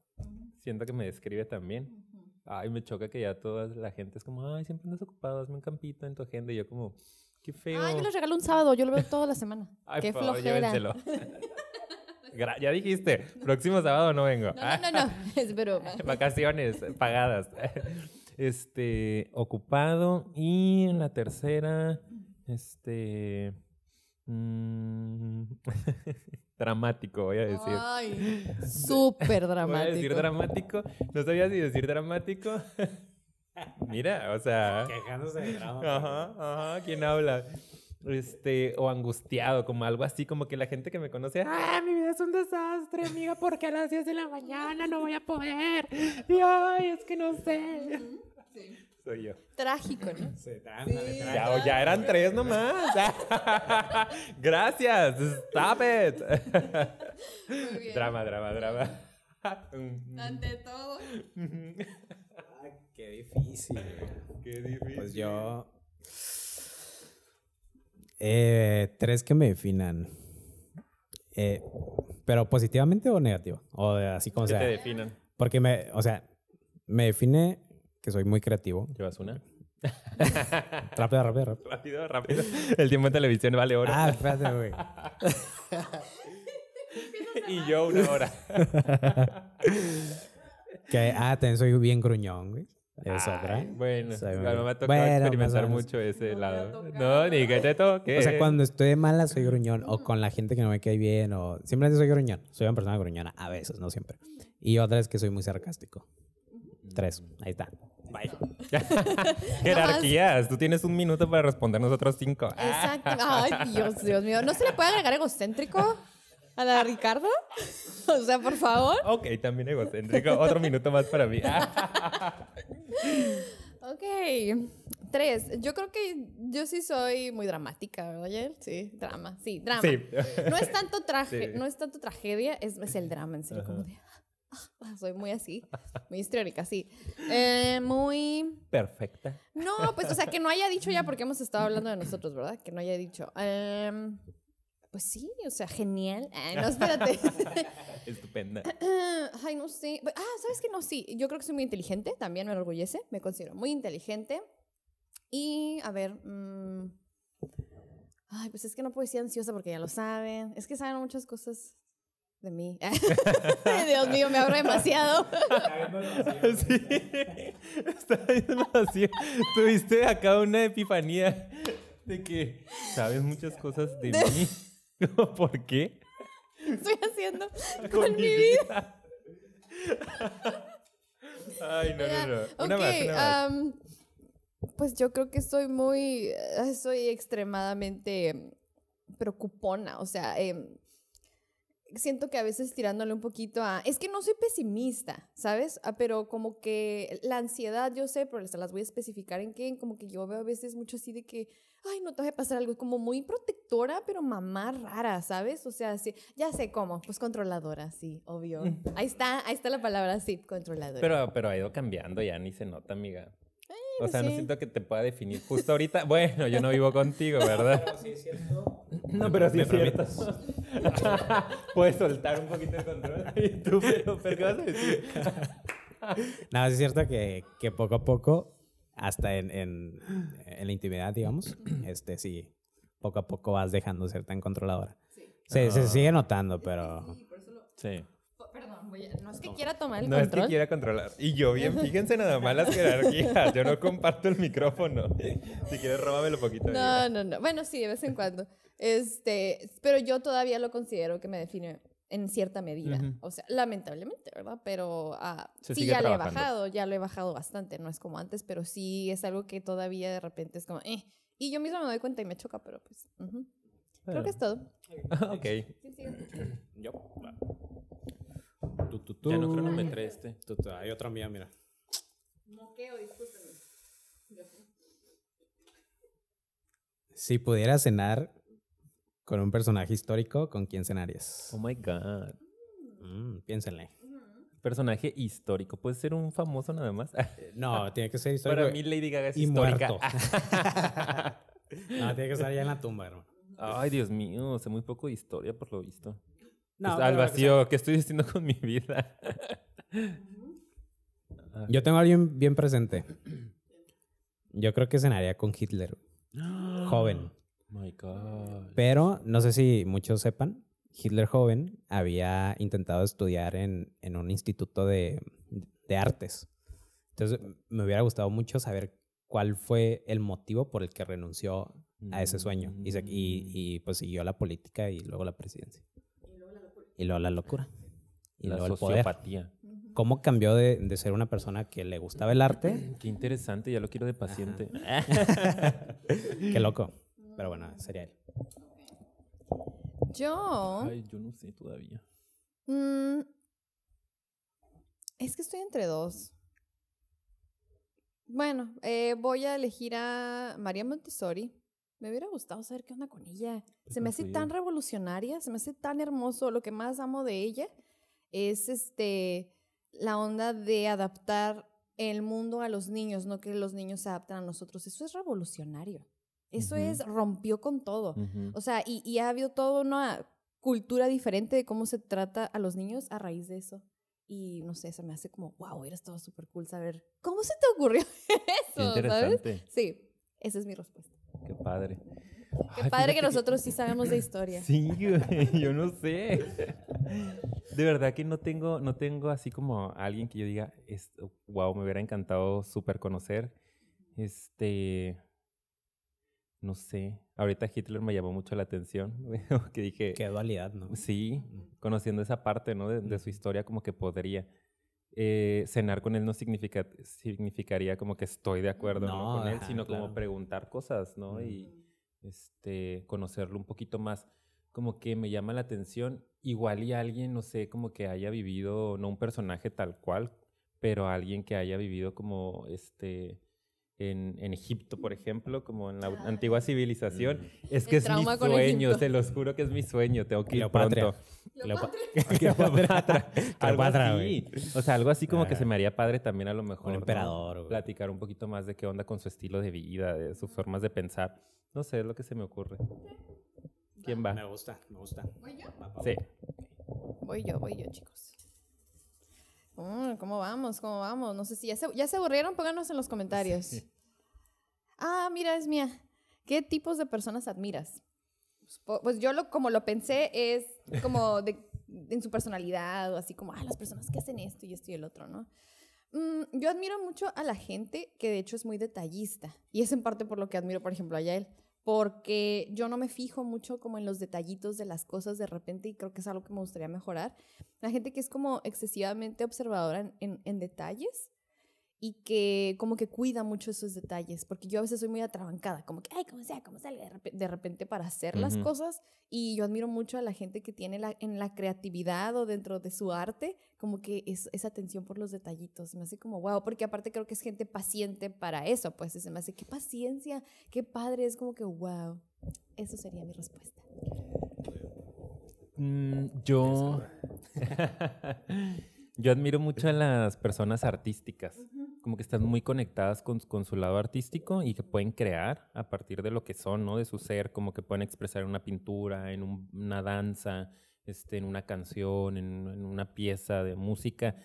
Siento que me describe también. Ay, me choca que ya toda la gente es como, ay, siempre andas ocupado, hazme un campito en tu agenda. Y yo como, qué feo. Ah, yo les regalo un sábado, yo lo veo toda la semana. Ay, Qué por favor, flojera. [laughs] ya dijiste, próximo sábado no vengo. No, no, no, no, [laughs] es broma. Vacaciones pagadas. [laughs] Este, ocupado. Y en la tercera, este. mm, [laughs] dramático, voy a decir. Ay, súper Voy a decir dramático. dramático. No sabía si decir dramático. Mira, o sea. Quejándose de drama. Ajá, ajá, ¿quién habla? Este, o angustiado, como algo así, como que la gente que me conoce, ¡ah, mi vida es un desastre, amiga! porque a las 10 de la mañana no voy a poder? Y, ¡ay, es que no sé! Soy yo. Trágico, ¿no? Sí, ándale, Sí. trágico. Ya, ya eran tres nomás. [laughs] Gracias, stop it. Muy bien. drama, drama, drama. Ante todo. [laughs] Ah, qué difícil. Qué difícil. Pues yo. Eh, tres que me definan. Eh, pero positivamente o negativo. O de- así como que sea. te definan. Porque me, o sea, me define que soy muy creativo. ¿Llevas una? [laughs] Rápido, rápido, rápido. Rápido, rápido. El tiempo en televisión vale oro. Ah, espérate, güey. [laughs] y yo una hora. [laughs] Que, ah, también soy bien gruñón, güey. Es Ay, otra. Bueno, muy- mí me ha tocado Bueno, o experimentar mucho ese No lado. No, ni que te toque. O sea, cuando estoy de mala soy gruñón. O con la gente que no me cae bien. O simplemente soy gruñón. Soy una persona gruñona. A veces, no siempre. Y otra es que soy muy sarcástico. Tres. Ahí está. Bye. [laughs] Jerarquías. Tú tienes un minuto para responder nosotros cinco. Exacto. Ay, Dios, Dios mío. ¿No se le puede agregar egocéntrico a la Ricardo? [laughs] O sea, por favor. Ok, también egocéntrico. Otro minuto más para mí. [laughs] Ok. Tres. Yo creo que yo sí soy muy dramática, ¿verdad, Yael? Sí, drama. Sí, drama. Sí. No es tanto traje, Sí. no es tanto tragedia, es, es el drama, en serio, como de... ah, soy muy así, muy histriónica, sí. Eh, muy... Perfecta. No, pues, o sea, que no haya dicho ya porque hemos estado hablando de nosotros, ¿verdad? Que no haya dicho. Em, pues sí, o sea, genial. Ay, no, espérate. [laughs] Estupenda. [clears throat] Ay, no sé. Ah, ¿sabes qué? No, sí. Yo creo que soy muy inteligente. También me enorgullece. Me considero muy inteligente. Y, a ver. mm, Ay, pues es que no puedo decir ansiosa porque ya lo saben. Es que saben muchas cosas de mí. [laughs] Dios mío, me abro demasiado. [laughs] Sí. Está viendo así. Tuviste acá una epifanía de que sabes muchas cosas de mí. [laughs] ¿Por qué? Estoy haciendo [laughs] con mi vida. Ay, no, no, no. Una Ok, más, una más. pues yo creo que soy muy, soy extremadamente em, preocupona, o sea, em, siento que a veces tirándole un poquito a... Es que no soy pesimista, ¿sabes? Ah, pero como que la ansiedad, yo sé, pero se las voy a especificar en qué, como que yo veo a veces mucho así de que, ay, no te va a pasar algo, como muy protectora, pero mamá rara, ¿sabes? O sea, sí, ya sé cómo, pues controladora, sí, obvio. Ahí está, ahí está la palabra, sí, controladora. Pero, pero ha ido cambiando, ya ni se nota, amiga. O sea, no sí. siento que te pueda definir justo ahorita. Bueno, yo no vivo contigo, ¿verdad? sí es cierto. No, pero sí ¿Me es cierto. [laughs] Puedes soltar un poquito el control. [laughs] Y tú, pero, pero ¿qué vas a decir? [laughs] No, sí es cierto que, que poco a poco, hasta en, en, en la intimidad, digamos, [clears throat] este sí, poco a poco vas dejando de ser tan controladora. Se, se sigue notando, pero... Sí. Voy a- no es que quiera tomar el No es control. que quiera controlar. Y yo bien, [laughs] fíjense nada más las jerarquías. Yo no comparto el micrófono. Si quieres, róbamelo poquito. No, no, no. Bueno, sí, de vez en cuando. Este, pero yo todavía lo considero que me define en cierta medida. Ujú. O sea, lamentablemente, ¿verdad? Pero ah, Se sí, ya lo he trabajando. bajado, ya lo he bajado bastante. No es como antes, pero sí es algo que todavía de repente es como, eh. Y yo misma me doy cuenta y me choca, pero pues. ujú. Creo que es todo. [laughs] ok. Sí, sí. Yo. Tú, tú, tú. Ya no cronometré este. Tú, tú. Hay otra mía, mira. Moqueo, discúlpenme. Si pudieras cenar con un personaje histórico, ¿con quién cenarías? Oh my God. Mm, piénsenle. Personaje histórico. ¿Puede ser un famoso nada más? No, [laughs] tiene que ser histórico. Para mí Lady Gaga es y histórica. muerto. [laughs] [laughs] no, tiene que estar ya en la tumba, hermano. Ay, Dios mío. Sé muy poco de historia por lo visto. No, Pues, al pero que vacío. ¿Qué estoy haciendo con mi vida? [laughs] Yo tengo a alguien bien presente. Yo creo que cenaría con Hitler. [gasps] Joven. My God. Pero no sé si muchos sepan, Hitler joven había intentado estudiar en, en un instituto de, de artes. Entonces me hubiera gustado mucho saber cuál fue el motivo por el que renunció a ese sueño y, se- y- y, pues siguió la política y luego la presidencia. Y luego la locura. Y La luego el poder. sociopatía. ¿Cómo cambió de, de ser una persona que le gustaba el arte? [clears throat] Qué interesante. Ya lo quiero de paciente. [laughs] Qué loco. Pero bueno, sería él. Yo. Ay, yo no sé todavía. Mm, es que estoy entre dos. Bueno, eh, voy a elegir a María Montessori. Me hubiera gustado saber qué onda con ella. Se me hace tan revolucionaria, se me hace tan hermoso. Lo que más amo de ella es este la onda de adaptar el mundo a los niños, no que los niños se adapten a nosotros. Eso es revolucionario. Eso es rompió con todo. O sea, y, y ha habido toda una cultura diferente de cómo se trata a los niños a raíz de eso. Y no sé, se me hace como, wow, hubiera estado súper cool saber cómo se te ocurrió [laughs] Qué eso, ¿sabes? Sí, esa es mi respuesta. Qué padre. Qué Ay, padre que nosotros sí sabemos de historia. Sí, yo no sé. De verdad que no tengo, no tengo así como alguien que yo diga, es, wow, me hubiera encantado súper conocer. Este, no sé. Ahorita Hitler me llamó mucho la atención, [laughs] que dije, Qué dualidad, ¿no? sí, conociendo esa parte, ¿no? De, de su historia, como que podría. Eh, cenar con él no significa, significaría como que estoy de acuerdo ¿no? No, con él, ajá, sino como preguntar cosas, ¿no? Y este, conocerlo un poquito más. Como que me llama la atención, igual y alguien, no sé, como que haya vivido, no un personaje tal cual, pero alguien que haya vivido como este en, en Egipto, por ejemplo, como en la Ah. antigua civilización. Mm. Es que El es mi sueño, Egipto. se los juro que es mi sueño, tengo que ir pronto. Cleopa- [laughs] Cleopatra. algo Cleopatra. O sea, algo así como que Ah. se me haría padre también a lo mejor. Platicar un poquito más de qué onda con su estilo de vida, de sus formas de pensar. No sé, es lo que se me ocurre. ¿Quién Me va? gusta, me gusta. Sí. Voy yo, voy yo, chicos. Mm, ¿Cómo vamos? ¿Cómo vamos? No sé si ya se, ya se aburrieron, pónganos en los comentarios. Ah, mira, es mía. ¿Qué tipos de personas admiras? Pues, Pues yo lo, como lo pensé es como de, en su personalidad o así como, ah, las personas que hacen esto y esto y el otro, ¿no? Mm, yo admiro mucho a la gente que de hecho es muy detallista. Y es en parte por lo que admiro, por ejemplo, a Yael. Porque yo no me fijo mucho como en los detallitos de las cosas de repente y creo que es algo que me gustaría mejorar. La gente que es como excesivamente observadora en, en- en detalles. Y que como que cuida mucho esos detalles, porque yo a veces soy muy atrabancada, como que, ay, como sea, como salga de repente, de repente para hacer las Ujú. cosas, y yo admiro mucho a la gente que tiene la, en la creatividad o dentro de su arte, como que es, esa atención por los detallitos, me hace como, wow, porque aparte creo que es gente paciente para eso, pues se me hace, qué paciencia, qué padre, es como que, wow, eso sería mi respuesta. Mm, yo. [laughs] yo admiro mucho a las personas artísticas. Como que están muy conectadas con, con su lado artístico y que pueden crear a partir de lo que son, ¿no? De su ser, como que pueden expresar en una pintura, en un- una danza, este, en una canción, en, en una pieza de música.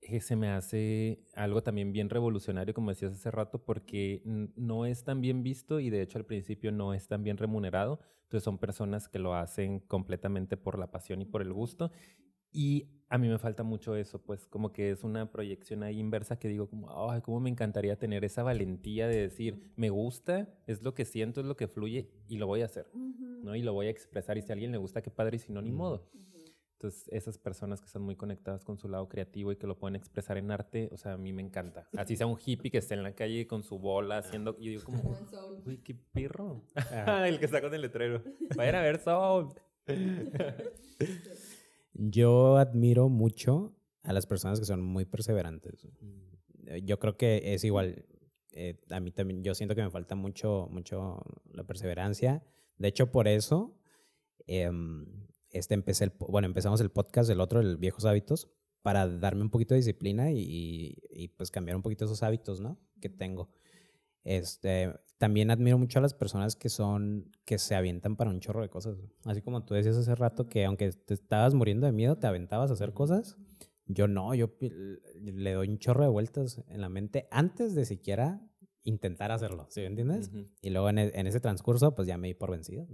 Que se me hace algo también bien revolucionario, como decías hace rato, porque no es tan bien visto y de hecho al principio no es tan bien remunerado. Entonces son personas que lo hacen completamente por la pasión y por el gusto. Y a mí me falta mucho eso, pues como que es una proyección ahí inversa que digo como, ay, cómo me encantaría tener esa valentía de decir, me gusta, es lo que siento, es lo que fluye y lo voy a hacer, ¿no? Y lo voy a expresar y si a alguien le gusta, qué padre y si no, ni modo. Entonces, esas personas que están muy conectadas con su lado creativo y que lo pueden expresar en arte, o sea, a mí me encanta. Así sea un hippie que esté en la calle con su bola haciendo, y digo como, uy, qué perro. Ajá. [laughs] el que está con el letrero. Vayan a ver Soul. [laughs] Yo admiro mucho a las personas que son muy perseverantes. Eh, Yo creo que es igual. eh, a mí también, yo siento que me falta mucho, mucho la perseverancia. De hecho, por eso, em, este empecé el, bueno, empezamos el podcast, el otro, el Viejos Hábitos, para darme un poquito de disciplina y, y- y, pues cambiar un poquito esos hábitos, ¿no? Que tengo. Este, también admiro mucho a las personas que son, que se avientan para un chorro de cosas. Así como tú decías hace rato que aunque te estabas muriendo de miedo, te aventabas a hacer cosas. Yo no, yo le doy un chorro de vueltas en la mente antes de siquiera intentar hacerlo, ¿sí me entiendes? Ujú. Y luego en, e- en ese transcurso, pues ya me di por vencido.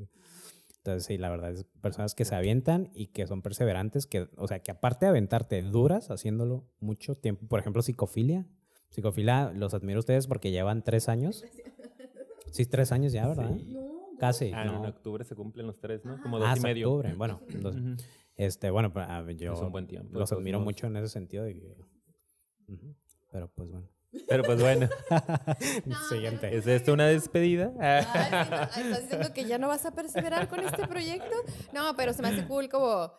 Entonces, sí, la verdad es personas que se avientan y que son perseverantes, que, o sea, que aparte de aventarte, duras haciéndolo mucho tiempo. Por ejemplo, psicofilia. Psicofilia, los admiro a ustedes porque llevan tres años. [laughs] Sí, tres años ya, ¿verdad? Sí. Casi. Ah, no. en octubre se cumplen los tres, ¿no? Como dos Ah, y hasta medio. octubre. Bueno, dos- este, bueno, pues, yo Es un buen tiempo, los admiro mucho en ese sentido. de que- Ujú. Pero pues bueno. Pero pues bueno, [laughs] Siguiente. ¿es esto una despedida? Sí, no, ¿Estás diciendo que ya no vas a perseverar con este proyecto? No, pero se me hace cool como...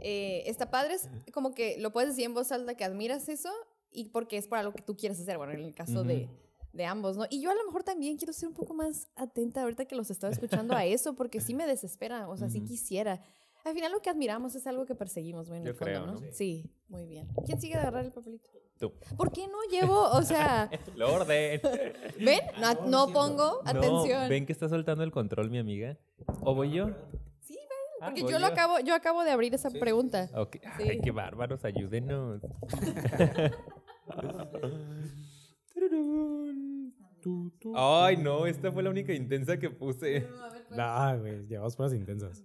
eh, está padre, es como que lo puedes decir en voz alta que admiras eso y porque es para lo que tú quieres hacer, bueno, en el caso de, de ambos, ¿no? Y yo a lo mejor también quiero ser un poco más atenta ahorita que los estaba escuchando a eso, porque sí me desespera, o sea, sí quisiera. Al final lo que admiramos es algo que perseguimos, en Yo el fondo, creo, ¿no? ¿no? Sí, muy bien. ¿Quién sigue de agarrar el papelito? Tú. ¿Por qué no llevo, o sea, [laughs] Lo orden. [laughs] ven? No, no pongo atención. Ven que está soltando el control, mi amiga. ¿O voy yo? Sí, Ah, Porque yo lo acabo, yo acabo de abrir esa pregunta. Ok. Sí. Ay, qué bárbaros, ayúdenos. [laughs] Ay, no, esta fue la única intensa que puse. No, güey, llevamos pruebas intensas.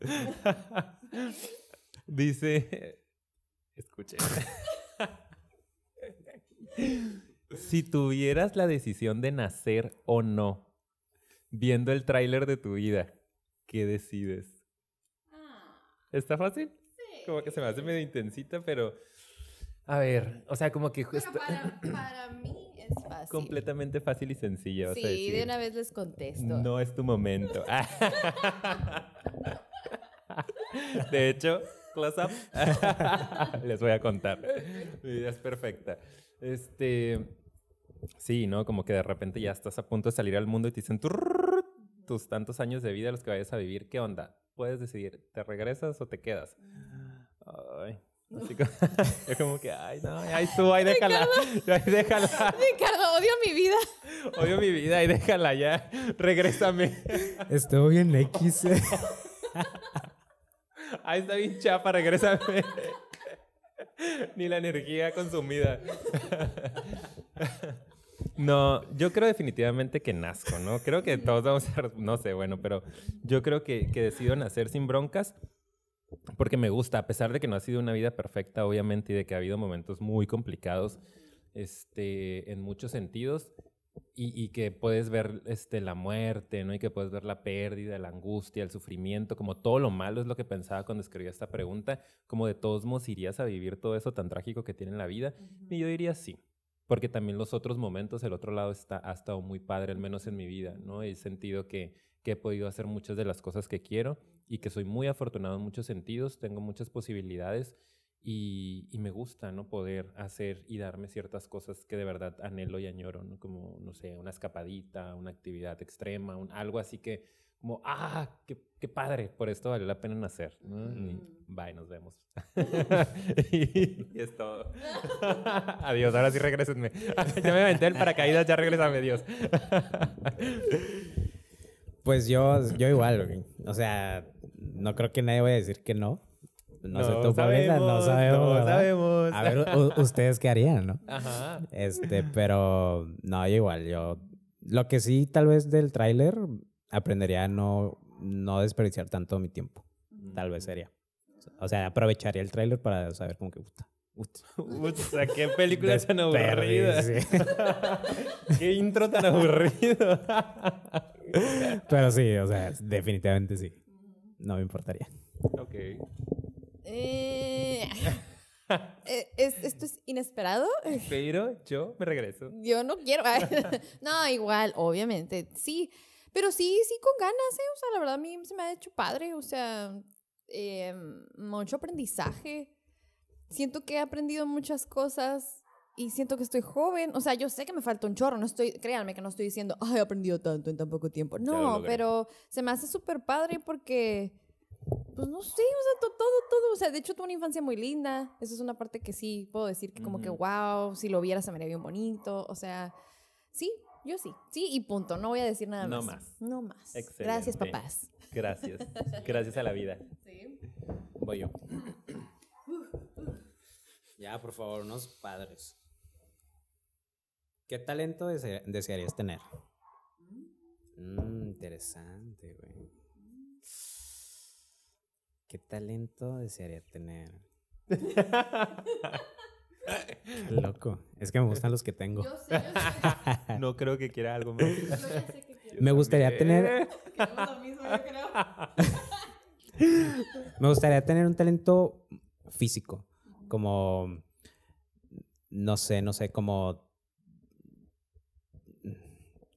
[laughs] Dice, escuchen. si tuvieras la decisión de nacer o no, viendo el tráiler de tu vida, ¿qué decides? ¿Está fácil? Como que se me hace medio intensita, pero... A ver, o sea, como que Bueno, justo... para, para mí es fácil. Completamente fácil y a Sí, decir. de una vez les contesto. No es tu momento. [laughs] De hecho, close up. [laughs] Les voy a contar. Mi vida es perfecta. Este, sí, ¿no? Como que de repente ya estás a punto de salir al mundo y te dicen tus tantos años de vida los que vayas a vivir. ¿Qué onda? Puedes decidir, ¿te regresas o te quedas? Ay. Así [laughs] como, que, ay, no, ay, tú, ay, déjala, [laughs] ay, déjala. [laughs] Ricardo, odio mi vida. Odio mi vida, ay, déjala ya, regrésame. Estuvo bien X. eh. Ay, está bien chapa, regrésame. Ni la energía consumida. No, yo creo definitivamente que nazco, ¿no? Creo que todos vamos a... No sé, bueno, pero yo creo que, que decido nacer sin broncas porque me gusta, a pesar de que no ha sido una vida perfecta, obviamente, y de que ha habido momentos muy complicados este, en muchos sentidos, y, y que puedes ver este, la muerte, ¿no? Y que puedes ver la pérdida, la angustia, el sufrimiento, como todo lo malo es lo que pensaba cuando escribí esta pregunta, como de todos modos irías a vivir todo eso tan trágico que tiene en la vida, y yo diría sí. porque también los otros momentos, el otro lado está, ha estado muy padre, al menos en mi vida, ¿no? He sentido que, que he podido hacer muchas de las cosas que quiero y que soy muy afortunado en muchos sentidos, tengo muchas posibilidades y, y, me gusta, ¿no? Poder hacer y darme ciertas cosas que de verdad anhelo y añoro, ¿no? Como, no sé, una escapadita, una actividad extrema, un, algo así que, como, ah, qué, qué padre, por esto vale la pena nacer, ¿no? Y bye, nos vemos. y, [laughs] [laughs] y, es todo. [laughs] Adiós, ahora sí regresenme. ya me aventé el paracaídas, ya regresame, Dios. pues yo, yo igual, o sea, no creo que nadie vaya a decir que no. No, no sé tu sabemos, no sabemos. No sabemos. A ver, ustedes qué harían, ¿no? Ajá. Este, pero no, yo igual, yo lo que sí tal vez del tráiler aprendería a no, no desperdiciar tanto mi tiempo. Tal vez sería. O sea, aprovecharía el tráiler para saber cómo que gusta. sea, qué película tan aburrida. [laughs] qué intro tan aburrido. Pero sí, o sea, definitivamente sí. No me importaría. Ok. [laughs] Eh, ¿es, ¿Esto es inesperado? Pero yo me regreso. Yo no quiero. [laughs] no, igual, obviamente. Sí, pero sí, sí, con ganas, ¿eh? O sea, la verdad a mí se me ha hecho padre. O sea, eh, mucho aprendizaje. Siento que he aprendido muchas cosas y siento que estoy joven. O sea, yo sé que me falta un chorro. No estoy, créanme que no estoy diciendo, ay, he aprendido tanto en tan poco tiempo. No, pero se me hace súper padre porque pues no sé, o sea, todo, todo, todo, o sea, de hecho tuve una infancia muy linda, eso es una parte que sí puedo decir que como que, wow, si lo viera se me haría bien bonito, o sea, sí, yo sí, sí y punto, no voy a decir nada no más. más. No más. Excelente. Gracias, papás. Gracias, gracias a la vida. Sí. Voy yo. Ya, por favor, unos padres. ¿Qué talento dese desearías tener? Mm, interesante, güey. ¿Qué talento desearía tener? [laughs] Loco. Es que me gustan los que tengo. Yo sé, yo sé. [laughs] No creo que quiera algo más. Yo ya sé que quiero. Me gustaría tener. Queremos lo mismo, yo creo. [laughs] Me gustaría tener un talento físico. Como. No sé, no sé, como.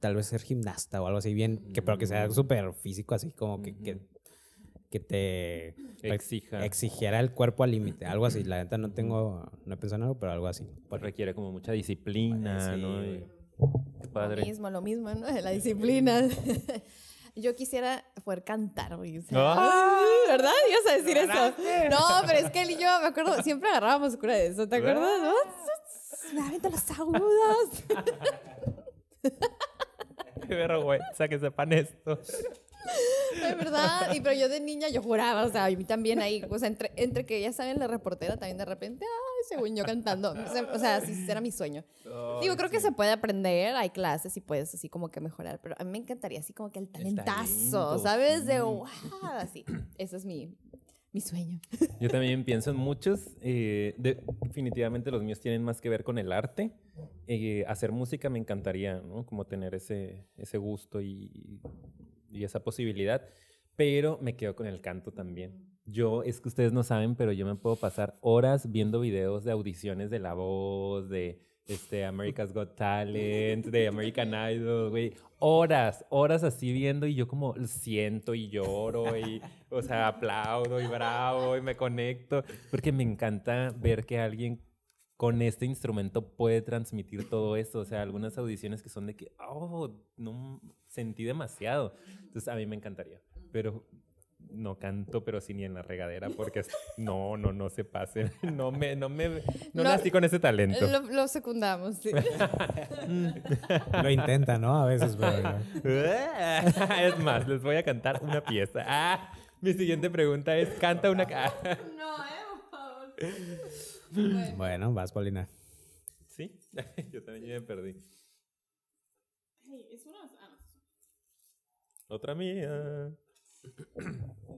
Tal vez ser gimnasta o algo así bien, que, pero que sea súper físico, así como que, que, que te Exija. exigiera el cuerpo al límite, algo así. La neta no tengo, no he pensado en algo, pero algo así. Pues requiere como mucha disciplina, Sí, ¿no? Y-. Qué Lo padre. mismo, lo mismo, ¿no? La disciplina. [laughs] Yo quisiera poder cantar, güey. o sea, ¡Ah! [laughs] ¿Verdad? Ibas a decir eso. No, pero es que él y yo, me acuerdo, siempre agarrábamos cura de eso, ¿te acuerdas? no? [laughs] Me avientan los agudos. [laughs] Qué vergüenza que sepan esto. De verdad. Y pero yo de niña yo juraba, o sea, a mí también ahí, o sea, entre, entre que ya saben la reportera también de repente, ay, según yo cantando. O sea, sí, era mi sueño. Digo, creo que se puede aprender, hay clases y puedes así como que mejorar, pero a mí me encantaría así como que el talentazo, talento, ¿sabes? De wow, así. Eso es mi, mi sueño. [laughs] Yo también pienso en muchos. eh, de- definitivamente los míos tienen más que ver con el arte. Eh, hacer música me encantaría, ¿no? Como tener ese, ese gusto y, y esa posibilidad. Pero me quedo con el canto también. Yo, es que ustedes no saben, pero yo me puedo pasar horas viendo videos de audiciones de La Voz, de este, America's Got Talent, de American Idol, güey. Horas, horas así viendo y yo como siento y lloro y, o sea, aplaudo y bravo y me conecto. Porque me encanta ver que alguien con este instrumento puede transmitir todo eso. O sea, algunas audiciones que son de que, oh, no sentí demasiado. Entonces, a mí me encantaría. Pero no canto, pero sí ni en la regadera, porque es- no, no, no se pase. [laughs] No me, no me, no, No, nací con ese talento. Lo, lo secundamos, sí. [laughs] Lo intenta, ¿no? A veces, pero. no. [laughs] es más, les voy a cantar una pieza. Ah, mi siguiente pregunta es, canta una... No, eh, por favor. Bueno, vas, Paulina. ¿Sí? Yo también ya me perdí. Otra mía.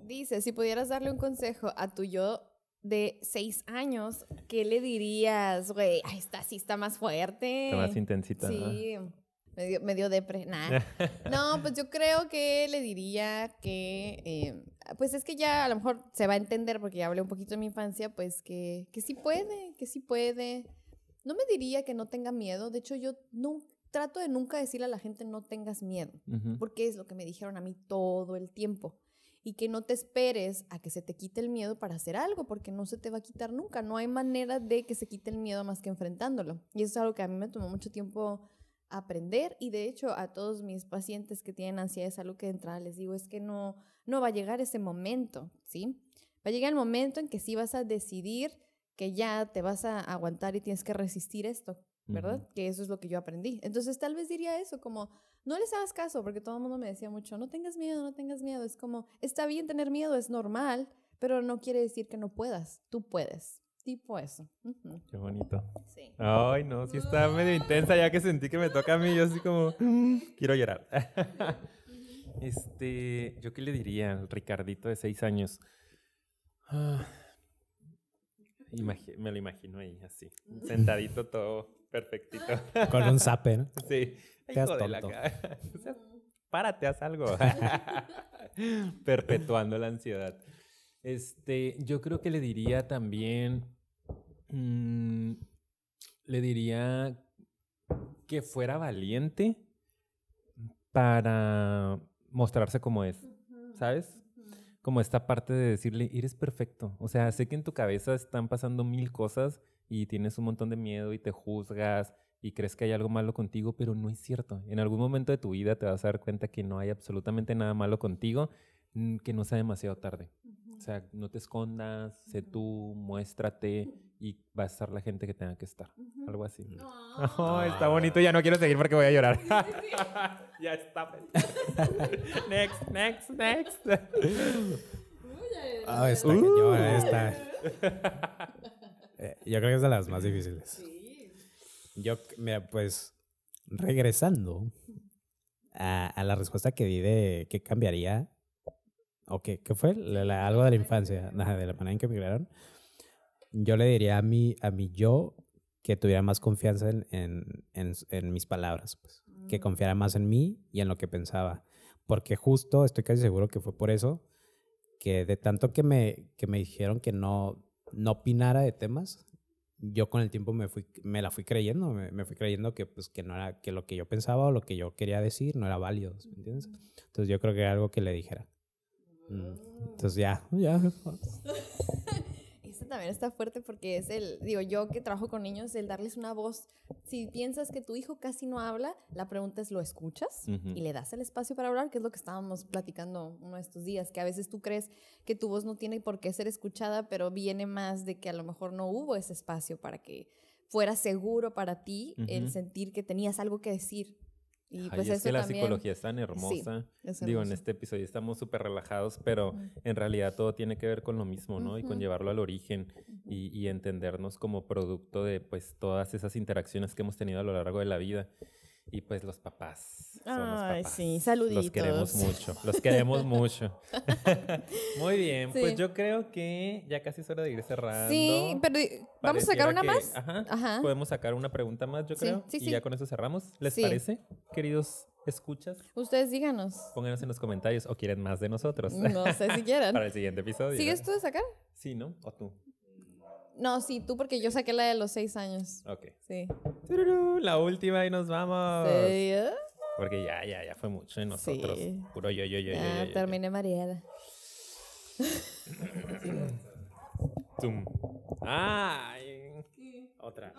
Dice, si pudieras darle un consejo a tu yo de seis años, ¿qué le dirías, güey? Ay, esta sí está más fuerte. Está más intensita, ¿no? Sí, medio, medio depre. Nah. [laughs] No, pues yo creo que le diría que, eh, pues es que ya a lo mejor se va a entender porque ya hablé un poquito de mi infancia, pues que, que sí puede, que sí puede. no me diría que no tenga miedo. De hecho, yo no, trato de nunca decirle a la gente no tengas miedo, porque es lo que me dijeron a mí todo el tiempo. Y que no te esperes a que se te quite el miedo para hacer algo, porque no se te va a quitar nunca. No hay manera de que se quite el miedo más que enfrentándolo. Y eso es algo que a mí me tomó mucho tiempo aprender. Y de hecho, a todos mis pacientes que tienen ansiedad, es algo que de entrada les digo, es que no, no va a llegar ese momento, ¿sí? Va a llegar el momento en que sí vas a decidir que ya te vas a aguantar y tienes que resistir esto, ¿verdad? Que eso es lo que yo aprendí. Entonces, tal vez diría eso, como, no les hagas caso, porque todo el mundo me decía mucho, no tengas miedo, no tengas miedo. Es como, está bien tener miedo, es normal, pero no quiere decir que no puedas. Tú puedes. Tipo eso. Ujú. Qué bonito. Sí. Ay, no, sí está medio intensa ya que sentí que me toca a mí. Yo así como, "Mm, [laughs] quiero llorar. [laughs] Este, ¿yo qué le diría al Ricardito de seis años? Ah, imagi- me lo imagino ahí, así, sentadito todo perfectito. [laughs] Con un zape, ¿no? Sí. La tonto. ca- [laughs] O sea, párate, haz algo. [laughs] Perpetuando la ansiedad. Este, yo creo que le diría también. mm, le diría que fuera valiente para mostrarse como es. ¿Sabes? Como esta parte de decirle, eres perfecto. O sea, sé que en tu cabeza están pasando mil cosas y tienes un montón de miedo y te juzgas y crees que hay algo malo contigo, pero no es cierto. En algún momento de tu vida te vas a dar cuenta que no hay absolutamente nada malo contigo, mm, que no sea demasiado tarde. O sea, no te escondas, sé tú, muéstrate y va a estar la gente que tenga que estar. Algo así. Oh, [laughs] está bonito, ya no quiero seguir porque voy a llorar. [laughs] ya está. [laughs] next, next, next. Ah, está Uh. cañona, está. [laughs] Eh, yo creo que es de las más difíciles. Yo, mira, pues, regresando a, a la respuesta que di de qué cambiaría, o qué, qué fue, La- la- algo de la infancia, nada, de la manera en que me criaron, yo le diría a mi, a mi yo que tuviera más confianza en, en, en, en mis palabras, pues, que confiara más en mí y en lo que pensaba. Porque justo estoy casi seguro que fue por eso que de tanto que me, que me dijeron que no, no opinara de temas, yo con el tiempo me, fui, me la fui creyendo, me, me fui creyendo que, pues, que, no era, que lo que yo pensaba o lo que yo quería decir no era válido, ¿me entiendes? Entonces yo creo que era algo que le dijera. Mm, Entonces ya, ya. [laughs] También está fuerte porque es el, digo, yo que trabajo con niños, el darles una voz. Si piensas que tu hijo casi no habla, la pregunta es, ¿lo escuchas? Y le das el espacio para hablar, que es lo que estábamos platicando uno de estos días, que a veces tú crees que tu voz no tiene por qué ser escuchada, pero viene más de que a lo mejor no hubo ese espacio para que fuera seguro para ti el sentir que tenías algo que decir. Y Ay, pues es eso que la también. psicología es tan hermosa. es Digo, en este episodio estamos súper relajados, pero en realidad todo tiene que ver con lo mismo, ¿no? Y con llevarlo al origen y, y entendernos como producto de pues todas esas interacciones que hemos tenido a lo largo de la vida. Y pues los papás. Son los Ay, papás. sí, Los queremos saluditos. mucho. Los queremos mucho. [laughs] Muy bien, pues yo creo que ya casi es hora de ir cerrando. Sí, pero vamos a sacar una que- más. Ajá, Ajá. Podemos sacar una pregunta más, yo creo. sí, y sí. ya con eso cerramos. ¿Les parece, queridos escuchas? Ustedes díganos. Pónganos en los comentarios o quieren más de nosotros No sé si quieran. [laughs] para el siguiente episodio. ¿Sigues tú de sacar? Sí, ¿no? ¿O tú? No, sí, tú porque yo saqué la de los seis años. Ok. Sí. La última y nos vamos. Sí, ¿eh? Porque ya, ya, ya fue mucho de nosotros. Sí. Puro yo, yo, yo, yo, yo, Ya yo, yo. terminé mareada. [coughs] Tum. Ay. Otra.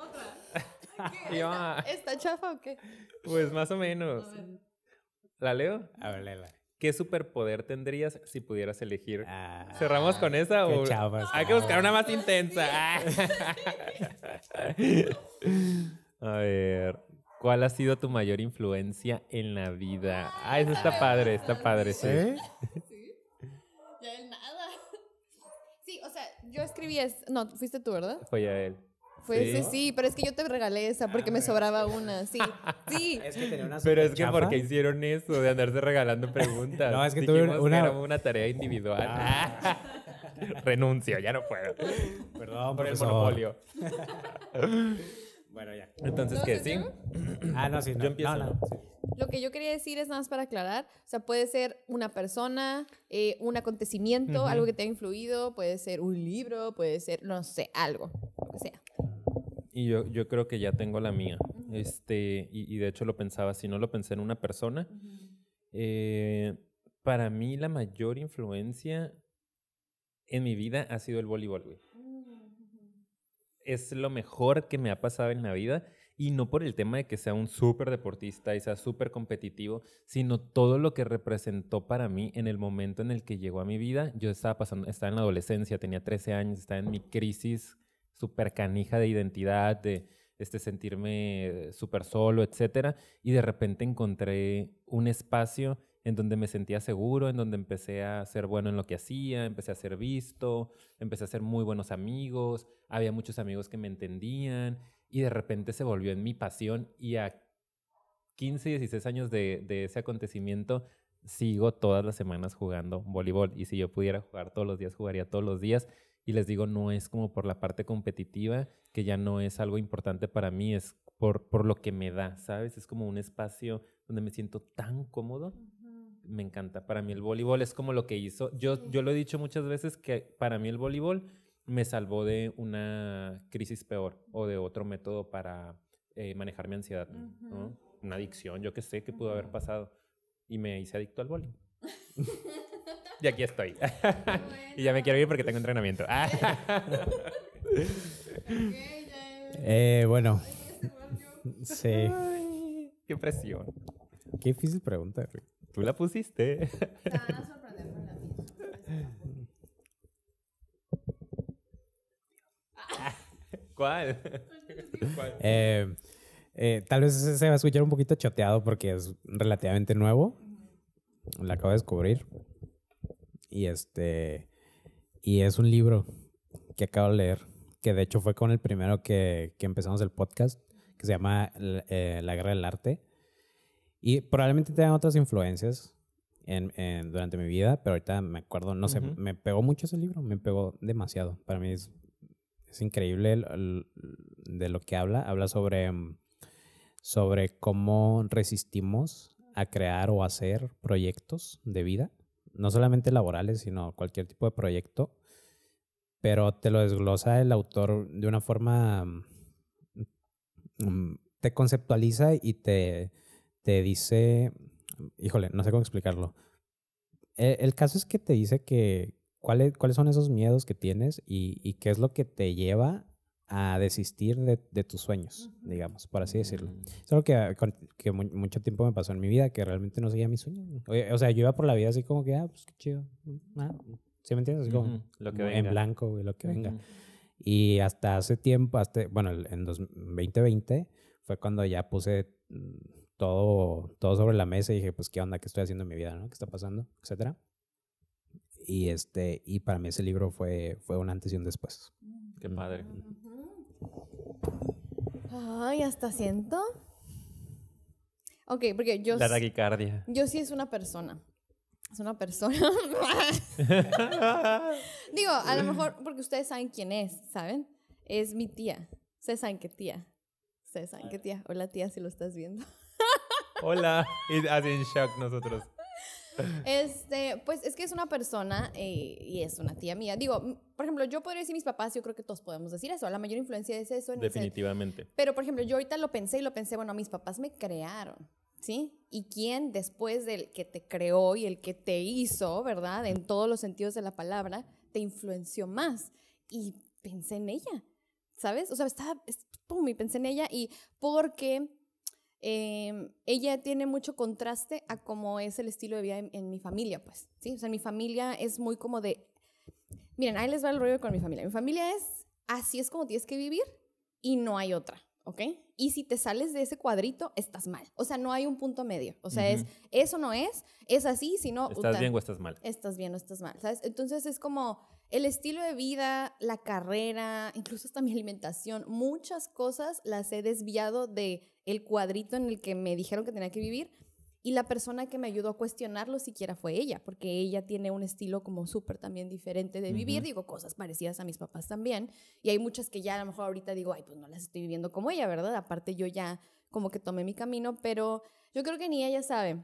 Ya, [laughs] ¿Está chafa o qué? pues más o menos. ¿La leo? A ver, Lela. ¿Qué superpoder tendrías si pudieras elegir? Ah, ¿Cerramos con esa qué o chafa hay que buscar una más intensa? A ver, ¿cuál ha sido tu mayor influencia en la vida? Ah, eso está padre, está padre, sí. ¿Sí? Ya de nada. Sí, o sea, yo escribí es... No, fuiste tú, ¿verdad? Fue a él. Fue Sí. ese, sí, pero es que yo te regalé esa porque me sobraba una, sí. [laughs] Sí. Es que tenía una Pero es que superchafa. ¿por qué hicieron eso de andarse regalando preguntas? [laughs] No, es que tuve Dijimos una- que era una tarea individual. [laughs] Renuncio, ya no puedo. Perdón, Por el monopolio. Bueno, ya. Entonces, ¿No, ¿qué? sí. Ah, no, sí. no, Yo empiezo. no, no, sí. Lo que yo quería decir es nada más para aclarar, o sea, puede ser una persona, eh, un acontecimiento, algo que te ha influido, puede ser un libro, puede ser, no sé, algo, lo que sea. Y yo, yo creo que ya tengo la mía. Este, y, y de hecho lo pensaba, si no lo pensé en una persona. Eh, para mí la mayor influencia en mi vida ha sido el voleibol, güey. Es lo mejor que me ha pasado en la vida. Y no por el tema de que sea un súper deportista y sea súper competitivo, sino todo lo que representó para mí en el momento en el que llegó a mi vida. Yo estaba pasando, estaba en la adolescencia, tenía 13 años, estaba en mi crisis súper canija de identidad, de este, sentirme súper solo, etc. Y de repente encontré un espacio en donde me sentía seguro, en donde empecé a ser bueno en lo que hacía, empecé a ser visto, empecé a ser muy buenos amigos, había muchos amigos que me entendían y de repente se volvió en mi pasión y a 15, 16 años de, de ese acontecimiento sigo todas las semanas jugando voleibol y si yo pudiera jugar todos los días, jugaría todos los días. Y les digo, no es como por la parte competitiva, que ya no es algo importante para mí, es por, por lo que me da, ¿sabes? Es como un espacio donde me siento tan cómodo. Me encanta. Para mí el voleibol es como lo que hizo. Yo, yo lo he dicho muchas veces que para mí el voleibol me salvó de una crisis peor o de otro método para eh, manejar mi ansiedad. ¿no? Una adicción, yo qué sé qué pudo haber pasado. Y me hice adicto al voleibol. [laughs] y aquí estoy. [laughs] y ya me quiero ir porque tengo entrenamiento. [laughs] [laughs] Eh, bueno, sí. Ay, qué presión. Qué difícil pregunta. Tú la pusiste. ¿Cuál? ¿Cuál? Eh, eh, tal vez se va a escuchar un poquito choteado porque es relativamente nuevo. La acabo de descubrir. Y este. Y es un libro que acabo de leer. Que de hecho fue con el primero que, que empezamos el podcast. Que se llama eh, La Guerra del Arte. Y probablemente tengan otras influencias en, en- durante mi vida. Pero ahorita me acuerdo, no sé, me pegó mucho ese libro. Me pegó demasiado. Para mí es, es increíble el- el- de lo que habla. Habla sobre. mm, sobre cómo resistimos a crear o hacer proyectos de vida, no solamente laborales, sino cualquier tipo de proyecto, pero te lo desglosa el autor de una forma, mm, te conceptualiza y te, te dice, híjole, no sé cómo explicarlo. El, el caso es que te dice que cuáles, cuáles son esos miedos que tienes y, y qué es lo que te lleva a desistir de, de tus sueños, digamos, por así decirlo. Es algo que, con- que mu- mucho tiempo me pasó en mi vida, que realmente no seguía mis sueños. O, sea, yo iba por la vida así como que, ah, pues qué chido. Ah, ¿Sí me entiendes? Así como Ujú, lo que como venga. en blanco, güey, lo que venga. Y hasta hace tiempo, hasta, bueno, en dos- 2020 fue cuando ya puse mm, todo, todo sobre la mesa y dije, pues, ¿qué onda? ¿Qué estoy haciendo en mi vida? ¿no? ¿Qué está pasando? Etcétera. Y, este, y para mí ese libro fue, fue un antes y un después. Qué padre. Ay, hasta siento. Ok, porque yo, La taquicardia. yo sí es una persona. Es una persona. [laughs] Digo, a lo mejor porque ustedes saben quién es, ¿saben? Es mi tía. Ustedes saben qué tía. Ustedes saben qué tía. Hola tía, si lo estás viendo. Hola. Y así en shock nosotros. [laughs] Este, pues es que es una persona eh, y es una tía mía. Digo, por ejemplo, yo podría decir mis papás, yo creo que todos podemos decir eso. La mayor influencia es eso. En Definitivamente. Pero, por ejemplo, yo ahorita lo pensé y lo pensé, bueno, mis papás me crearon, ¿sí? ¿Y quién después del que te creó y el que te hizo, ¿verdad? En todos los sentidos de la palabra, te influenció más? Y pensé en ella, ¿sabes? O sea, estaba, es- pum, y pensé en ella y porque eh, ella tiene mucho contraste a cómo es el estilo de vida en, en mi familia, pues, ¿sí? O sea, mi familia es muy como de... Miren, ahí les va el rollo con mi familia. Mi familia es, así es como tienes que vivir y no hay otra, ¿ok? Y si te sales de ese cuadrito, estás mal. O sea, no hay un punto medio. O sea, es, Ujú. eso no es, es así, si no... ¿Estás puta, bien o estás mal? estás bien o estás mal, ¿sabes? Entonces es como el estilo de vida, la carrera, incluso hasta mi alimentación, muchas cosas las he desviado de el cuadrito en el que me dijeron que tenía que vivir y la persona que me ayudó a cuestionarlo siquiera fue ella, porque ella tiene un estilo como súper también diferente de vivir, digo, cosas parecidas a mis papás también, y hay muchas que ya a lo mejor ahorita digo, ay, pues no las estoy viviendo como ella, ¿verdad? Aparte yo ya como que tomé mi camino, pero yo creo que ni ella sabe.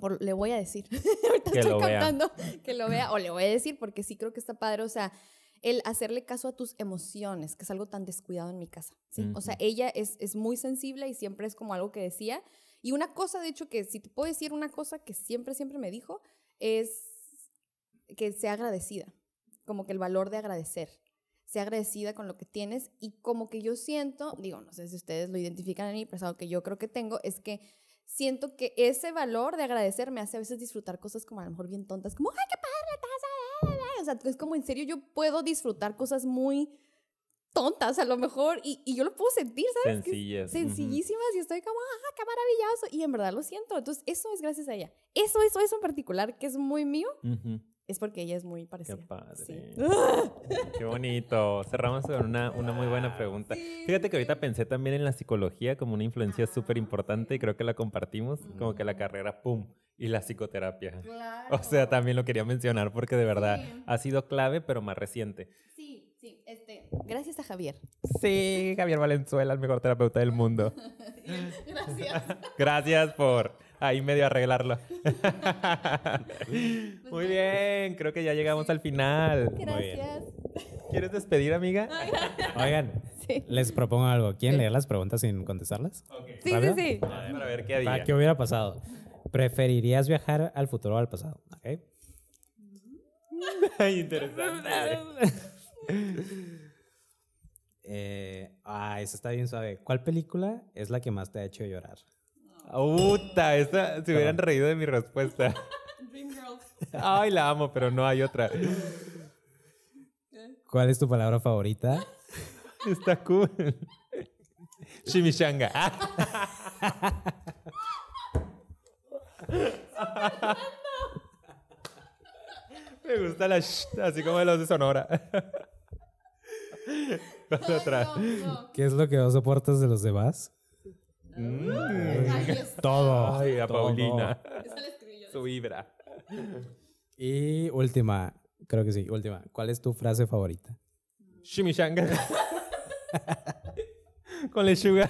Por- le voy a decir. [laughs] Ahorita Que estoy vea. captando que lo vea. O le voy a decir porque sí creo que está padre. O sea, el hacerle caso a tus emociones, que es algo tan descuidado en mi casa. ¿sí? O sea, ella es, es muy sensible y siempre es como algo que decía. Y una cosa, de hecho, que si te puedo decir una cosa que siempre, siempre me dijo, es que sea agradecida, como que el valor de agradecer. Sea agradecida con lo que tienes y como que yo siento, digo, no sé si ustedes lo identifican en mí, pero es algo que yo creo que tengo, es que siento que ese valor de agradecer me hace a veces disfrutar cosas como a lo mejor bien tontas, como, ay, qué padre, taza, o sea, es como en serio yo puedo disfrutar cosas muy tontas a lo mejor y, y yo lo puedo sentir, ¿sabes? Que Sencillas. sencillísimas y estoy como, ah, qué maravilloso. Y en verdad lo siento. Entonces, eso es gracias a ella. Eso, eso, eso en particular, que es muy mío, Ujú. Es porque ella es muy Qué parecida. padre. Sí. [laughs] Qué bonito. Cerramos con una, una muy buena pregunta. Sí, Fíjate que ahorita pensé también en la psicología como una influencia súper importante y creo que la compartimos, como que la carrera, ¡pum! Y la psicoterapia. Claro. O sea, también lo quería mencionar porque de verdad Sí. ha sido clave, pero más reciente. Sí, sí. Este, gracias a Javier. Sí, Javier Valenzuela, el mejor terapeuta del mundo. [laughs] Gracias. [laughs] Gracias por ahí medio arreglarlo. [laughs] Muy bien, creo que ya llegamos al final. Gracias. ¿Quieres despedir, amiga? Oigan, Sí. les propongo algo. ¿Quieren leer las preguntas sin contestarlas? Sí, sí, ¿Rápido? sí. Para ver qué ¿Para había. qué hubiera pasado? ¿Preferirías viajar al futuro o al pasado? ¿Ok? [laughs] Ay, interesante. [laughs] Eh, ah, eso está bien suave. ¿Cuál película es la que más te ha hecho llorar? Uta, esa, se hubieran reído de mi respuesta. [laughs] Ay, la amo, pero no hay otra. ¿Cuál es tu palabra favorita? [laughs] Está cool. Chimichanga. Me gusta la sh, así como de los de Sonora. ¿Qué es lo que no soportas de los demás? Mm. Todo. Ay, a todo. Paulina. Su vibra. Y última, creo que sí, última. ¿Cuál es tu frase favorita? Chimichanga. Con lechuga.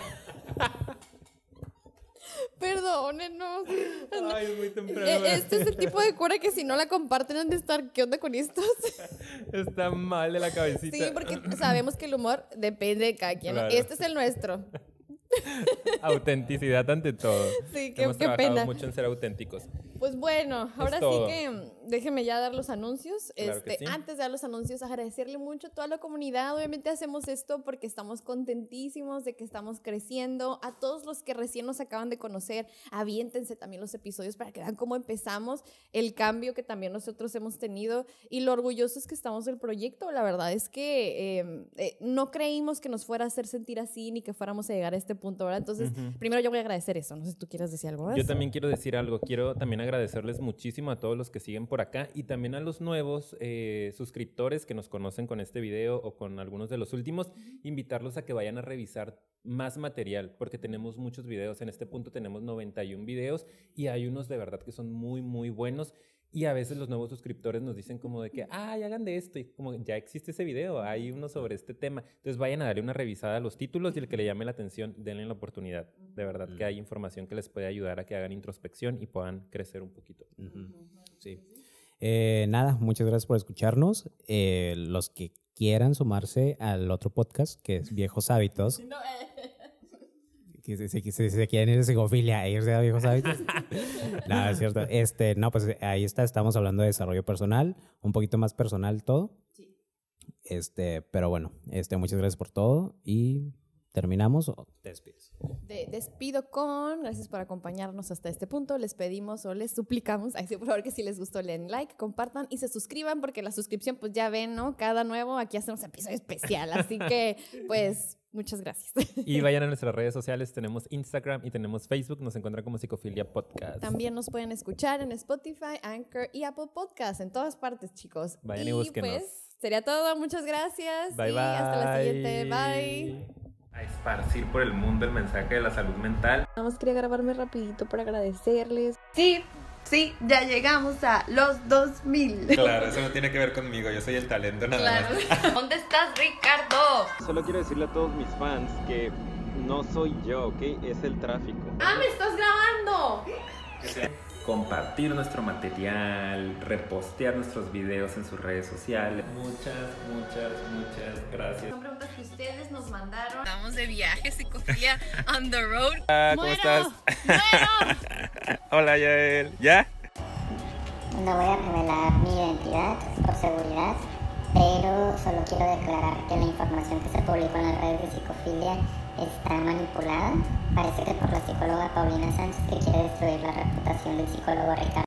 Perdónenos. Ay, es muy temprano. Eh, Este es el tipo de cura que si no la comparten han de estar, ¿qué onda con estos? Está mal de la cabecita. Sí, porque sabemos que el humor depende de cada quien. Este es el nuestro. [laughs] Autenticidad ante todo. Sí, qué, Hemos qué trabajado pena. mucho en ser auténticos. Pues bueno, ahora sí que mm, déjenme ya dar los anuncios. Claro este, sí. Antes de dar los anuncios, agradecerle mucho a toda la comunidad. Obviamente hacemos esto porque estamos contentísimos de que estamos creciendo. A todos los que recién nos acaban de conocer, aviéntense también los episodios para que vean cómo empezamos, el cambio que también nosotros hemos tenido y lo orgullosos que estamos del proyecto. La verdad es que eh, eh, no creímos que nos fuera a hacer sentir así ni que fuéramos a llegar a este punto, ¿verdad? Entonces, primero yo voy a agradecer eso. No sé si tú quieres decir algo más. Yo también quiero decir algo. Quiero también agradecerles muchísimo a todos los que siguen por acá y también a los nuevos eh, suscriptores que nos conocen con este video o con algunos de los últimos. Invitarlos a que vayan a revisar más material porque tenemos muchos videos. En este punto tenemos 91 videos y hay unos de verdad que son muy, muy buenos. Y a veces los nuevos suscriptores nos dicen como de que, ay, hagan de esto. Y como ya existe ese video, hay uno sobre este tema. Entonces vayan a darle una revisada a los títulos y el que le llame la atención, denle la oportunidad. De verdad que hay información que les puede ayudar a que hagan introspección y puedan crecer un poquito. Sí. Eh, nada, muchas gracias por escucharnos. Eh, los que quieran sumarse al otro podcast, que es Viejos Hábitos, [laughs] No, eh. Que se, se- se- se quieren ir de psicofilia e irse a Viejos Hábitos. [laughs] no, es cierto. Este, no, pues ahí está, estamos hablando de desarrollo personal, un poquito más personal todo. Este, pero bueno, este, muchas gracias por todo y terminamos o te despides. De- despido con, gracias por acompañarnos hasta este punto. Les pedimos o les suplicamos, ay, sí, por favor, que si les gustó, le den like, compartan y se suscriban, porque la suscripción, pues ya ven, ¿no? Cada nuevo, aquí hacemos episodio especial. Así que, pues, muchas gracias. Y [laughs] vayan a nuestras redes sociales, tenemos Instagram y tenemos Facebook, nos encuentran como Psicofilia Podcast. También nos pueden escuchar en Spotify, Anchor y Apple Podcast, en todas partes, chicos. Vayan y búsquenos. Pues, sería todo. Muchas gracias. Bye y bye. hasta la siguiente. Bye. A esparcir por el mundo el mensaje de la salud mental. Nada más quería grabarme rapidito para agradecerles. Sí, sí, ya llegamos a los 2000. Claro, eso no tiene que ver conmigo, yo soy el talento nada más. [laughs] ¿Dónde estás, Ricardo? Solo quiero decirle a todos mis fans que no soy yo, ¿ok? Es el tráfico. ¡Ah, me estás grabando! Compartir nuestro material, repostear nuestros videos en sus redes sociales. Muchas, muchas, muchas gracias. Son preguntas que ustedes nos mandaron. Estamos de viaje, psicofilia on the road. Ah, ¿cómo estás? [laughs] Hola, Yael. ¿Ya? No voy a revelar mi identidad por seguridad, pero solo quiero declarar que la información que se publicó en las redes de psicofilia está manipulada. Parece que por la psicóloga Paulina Sánchez que quiere destruir la reputación del psicólogo Ricardo.